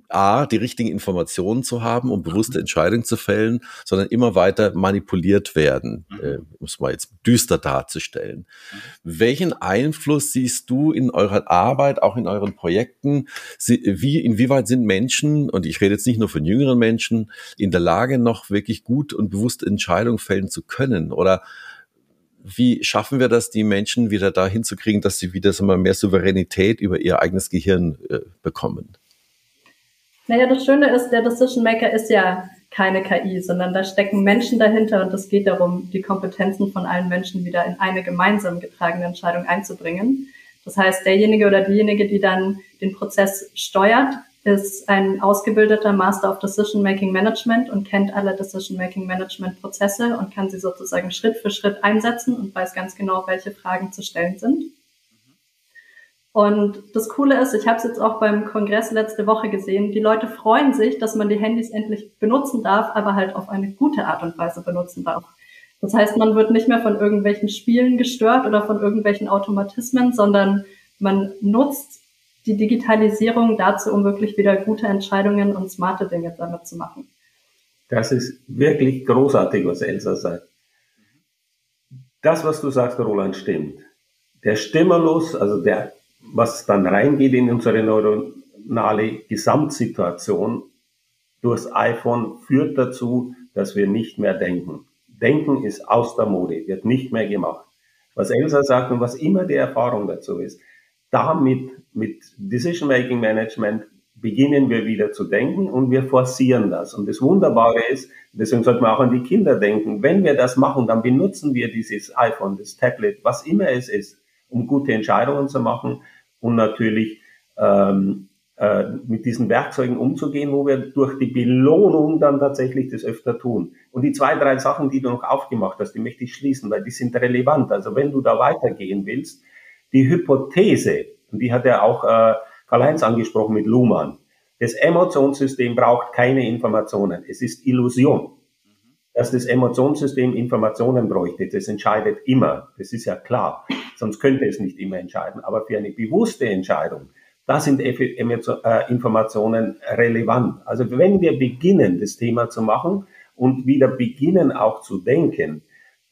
A, die richtigen Informationen zu haben, um bewusste mhm. Entscheidungen zu fällen, sondern immer weiter manipuliert werden, mhm. äh, um es mal jetzt düster darzustellen. Mhm. Welchen Einfluss siehst du in eurer Arbeit, auch in euren Projekten? Sie, wie, inwieweit sind Menschen, und ich rede jetzt nicht nur von jüngeren Menschen, in der Lage, noch wirklich gut und bewusste Entscheidungen fällen zu können? Oder wie schaffen wir das, die Menschen wieder dahin zu kriegen, dass sie wieder so mal mehr Souveränität über ihr eigenes Gehirn äh, bekommen? Naja, das Schöne ist, der Decision Maker ist ja keine KI, sondern da stecken Menschen dahinter und es geht darum, die Kompetenzen von allen Menschen wieder in eine gemeinsam getragene Entscheidung einzubringen. Das heißt, derjenige oder diejenige, die dann den Prozess steuert, ist ein ausgebildeter Master of Decision Making Management und kennt alle Decision Making Management Prozesse und kann sie sozusagen Schritt für Schritt einsetzen und weiß ganz genau, welche Fragen zu stellen sind. Und das Coole ist, ich habe es jetzt auch beim Kongress letzte Woche gesehen, die Leute freuen sich, dass man die Handys endlich benutzen darf, aber halt auf eine gute Art und Weise benutzen darf. Das heißt, man wird nicht mehr von irgendwelchen Spielen gestört oder von irgendwelchen Automatismen, sondern man nutzt die Digitalisierung dazu, um wirklich wieder gute Entscheidungen und smarte Dinge damit zu machen. Das ist wirklich großartig, was Elsa sagt. Das, was du sagst, Roland, stimmt. Der Stimulus, also der was dann reingeht in unsere neuronale Gesamtsituation durchs iPhone führt dazu, dass wir nicht mehr denken. Denken ist aus der Mode, wird nicht mehr gemacht. Was Elsa sagt und was immer die Erfahrung dazu ist, damit mit Decision Making Management beginnen wir wieder zu denken und wir forcieren das. Und das Wunderbare ist, deswegen sollten wir auch an die Kinder denken, wenn wir das machen, dann benutzen wir dieses iPhone, das Tablet, was immer es ist, um gute Entscheidungen zu machen und natürlich ähm, äh, mit diesen Werkzeugen umzugehen, wo wir durch die Belohnung dann tatsächlich das öfter tun. Und die zwei, drei Sachen, die du noch aufgemacht hast, die möchte ich schließen, weil die sind relevant. Also wenn du da weitergehen willst, die Hypothese, und die hat ja auch äh, Karl-Heinz angesprochen mit Luhmann, das Emotionssystem braucht keine Informationen, es ist Illusion. dass das Emotionssystem Informationen bräuchte. Das entscheidet immer. Das ist ja klar. Sonst könnte es nicht immer entscheiden. Aber für eine bewusste Entscheidung, da sind äh, Informationen relevant. Also wenn wir beginnen, das Thema zu machen und wieder beginnen auch zu denken,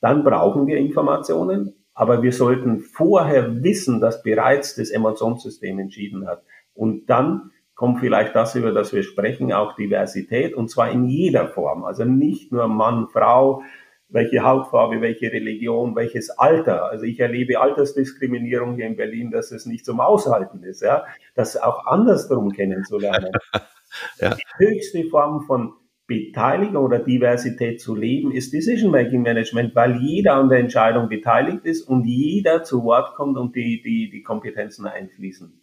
dann brauchen wir Informationen. Aber wir sollten vorher wissen, dass bereits das Emotionssystem entschieden hat. Und dann kommt vielleicht das, über das wir sprechen, auch Diversität, und zwar in jeder Form. Also nicht nur Mann, Frau, welche Hautfarbe, welche Religion, welches Alter. Also ich erlebe Altersdiskriminierung hier in Berlin, dass es nicht zum Aushalten ist, ja, das auch andersrum kennenzulernen. ja. Die höchste Form von Beteiligung oder Diversität zu leben, ist Decision Making Management, weil jeder an der Entscheidung beteiligt ist und jeder zu Wort kommt und die, die, die Kompetenzen einfließen.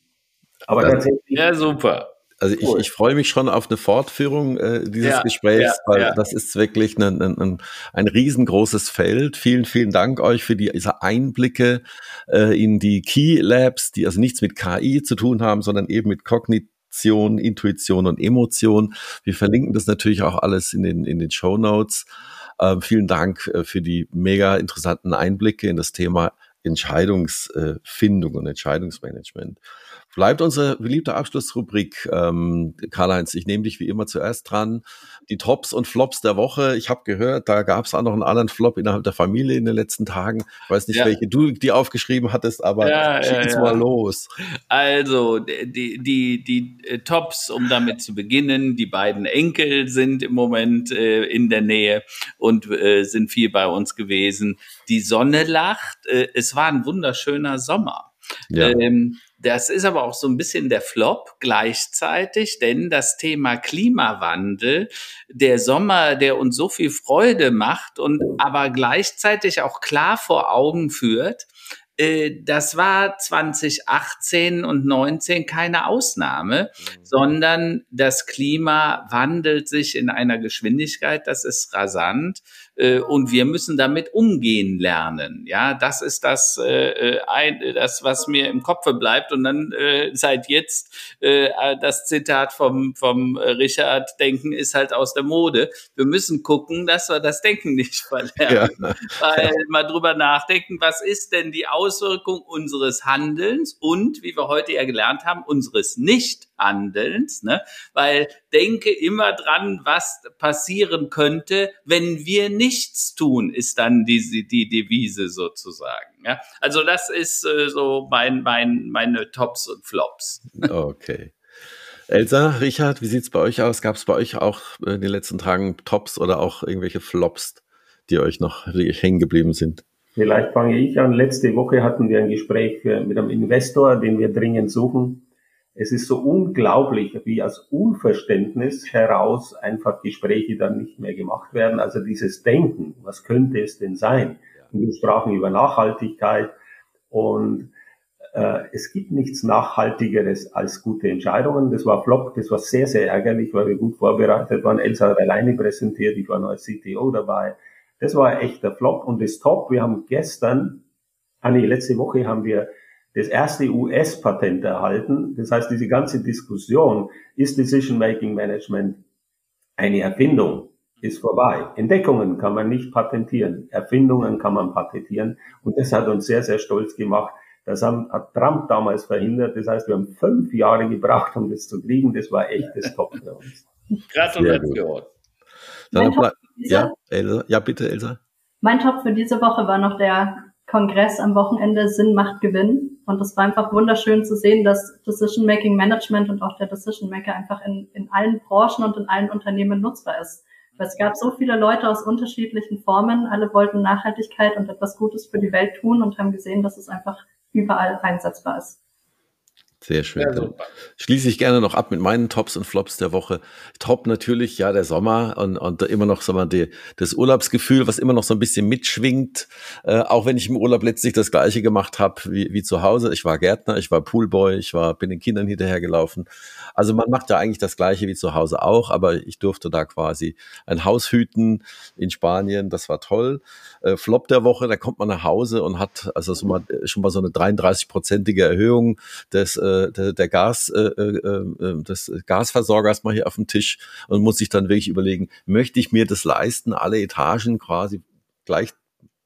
Aber das, tatsächlich. Ja, super. Also cool. ich, ich freue mich schon auf eine Fortführung äh, dieses ja, Gesprächs, ja, weil ja. das ist wirklich ein, ein, ein, ein riesengroßes Feld. Vielen, vielen Dank euch für die, diese Einblicke äh, in die Key Labs, die also nichts mit KI zu tun haben, sondern eben mit Kognition, Intuition und Emotion. Wir verlinken das natürlich auch alles in den, in den Show Notes. Ähm, vielen Dank äh, für die mega interessanten Einblicke in das Thema Entscheidungsfindung und Entscheidungsmanagement. Bleibt unsere beliebte Abschlussrubrik. Ähm, Karl-Heinz, ich nehme dich wie immer zuerst dran. Die Tops und Flops der Woche. Ich habe gehört, da gab es auch noch einen anderen Flop innerhalb der Familie in den letzten Tagen. Ich weiß nicht, ja. welche du die aufgeschrieben hattest, aber ja, schieß ja, mal los. Also die, die, die äh, Tops, um damit zu beginnen, die beiden Enkel sind im Moment äh, in der Nähe und äh, sind viel bei uns gewesen. Die Sonne lacht. Äh, es war ein wunderschöner Sommer. Ja. Ähm, das ist aber auch so ein bisschen der Flop gleichzeitig, denn das Thema Klimawandel, der Sommer, der uns so viel Freude macht und aber gleichzeitig auch klar vor Augen führt, äh, das war 2018 und 19 keine Ausnahme, mhm. sondern das Klima wandelt sich in einer Geschwindigkeit, das ist rasant äh, und wir müssen damit umgehen lernen. Ja, das ist das, äh, ein, das was mir im Kopfe bleibt und dann äh, seit jetzt äh, das Zitat vom vom Richard Denken ist halt aus der Mode. Wir müssen gucken, dass wir das Denken nicht verlernen, ja. weil mal drüber nachdenken, was ist denn die Auswirkung unseres Handelns und, wie wir heute ja gelernt haben, unseres Nichthandelns, ne? Weil denke immer dran, was passieren könnte, wenn wir nichts tun, ist dann die, die Devise sozusagen. Ja? Also das ist äh, so mein, mein, meine Tops und Flops. Okay. Elsa, Richard, wie sieht's bei euch aus? Gab es bei euch auch in den letzten Tagen Tops oder auch irgendwelche Flops, die euch noch hängen geblieben sind? Vielleicht fange ich an. Letzte Woche hatten wir ein Gespräch mit einem Investor, den wir dringend suchen. Es ist so unglaublich, wie aus Unverständnis heraus einfach Gespräche dann nicht mehr gemacht werden. Also dieses Denken, was könnte es denn sein? Und wir sprachen über Nachhaltigkeit und äh, es gibt nichts Nachhaltigeres als gute Entscheidungen. Das war Flop, das war sehr, sehr ärgerlich, weil wir gut vorbereitet waren. Elsa hat alleine präsentiert, ich war noch als CTO dabei. Das war ein echter Flop. Und das Top, wir haben gestern, ah nee, letzte Woche haben wir das erste US-Patent erhalten. Das heißt, diese ganze Diskussion, ist Decision Making Management eine Erfindung, ist vorbei. Entdeckungen kann man nicht patentieren, Erfindungen kann man patentieren. Und das hat uns sehr, sehr stolz gemacht. Das hat Trump damals verhindert. Das heißt, wir haben fünf Jahre gebraucht, um das zu kriegen. Das war echt das Top für uns. Gratulation. Ja, Elsa. ja, bitte, Elsa. Mein Top für diese Woche war noch der Kongress am Wochenende Sinn macht Gewinn. Und es war einfach wunderschön zu sehen, dass Decision Making Management und auch der Decision Maker einfach in, in allen Branchen und in allen Unternehmen nutzbar ist. Weil es gab so viele Leute aus unterschiedlichen Formen, alle wollten Nachhaltigkeit und etwas Gutes für die Welt tun und haben gesehen, dass es einfach überall einsetzbar ist. Sehr schön. Ja, Schließe ich gerne noch ab mit meinen Tops und Flops der Woche. Top natürlich, ja, der Sommer und, und immer noch, sag mal, die, das Urlaubsgefühl, was immer noch so ein bisschen mitschwingt. Äh, auch wenn ich im Urlaub letztlich das Gleiche gemacht habe wie, wie zu Hause. Ich war Gärtner, ich war Poolboy, ich war, bin den Kindern hinterhergelaufen. Also man macht ja eigentlich das Gleiche wie zu Hause auch, aber ich durfte da quasi ein Haus hüten in Spanien. Das war toll. Äh, Flop der Woche, da kommt man nach Hause und hat also so mal, schon mal so eine 33-prozentige Erhöhung des äh, äh, der, der Gas, äh, äh, äh, des Gasversorgers mal hier auf dem Tisch und muss sich dann wirklich überlegen, möchte ich mir das leisten, alle Etagen quasi gleich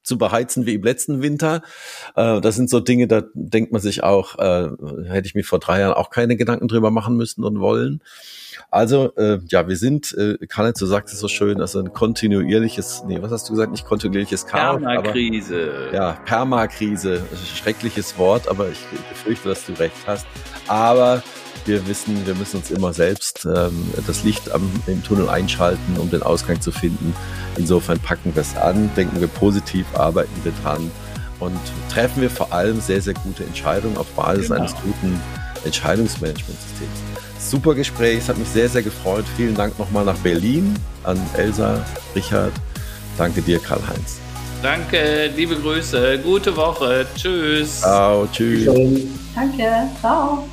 zu beheizen wie im letzten Winter. Äh, das sind so Dinge, da denkt man sich auch, äh, hätte ich mir vor drei Jahren auch keine Gedanken drüber machen müssen und wollen. Also, äh, ja, wir sind, äh, Kanet, du sagst es so schön, also ein kontinuierliches, nee, was hast du gesagt, nicht kontinuierliches Chaos. Permakrise. Aber, ja, Permakrise, schreckliches Wort, aber ich befürchte, dass du recht hast. Aber wir wissen, wir müssen uns immer selbst ähm, das Licht am, im Tunnel einschalten, um den Ausgang zu finden. Insofern packen wir es an, denken wir positiv, arbeiten wir dran und treffen wir vor allem sehr, sehr gute Entscheidungen auf Basis genau. eines guten Entscheidungsmanagementsystems. Super Gespräch, es hat mich sehr, sehr gefreut. Vielen Dank nochmal nach Berlin an Elsa, Richard. Danke dir, Karl-Heinz. Danke, liebe Grüße, gute Woche. Tschüss. Ciao, tschüss. Danke, ciao.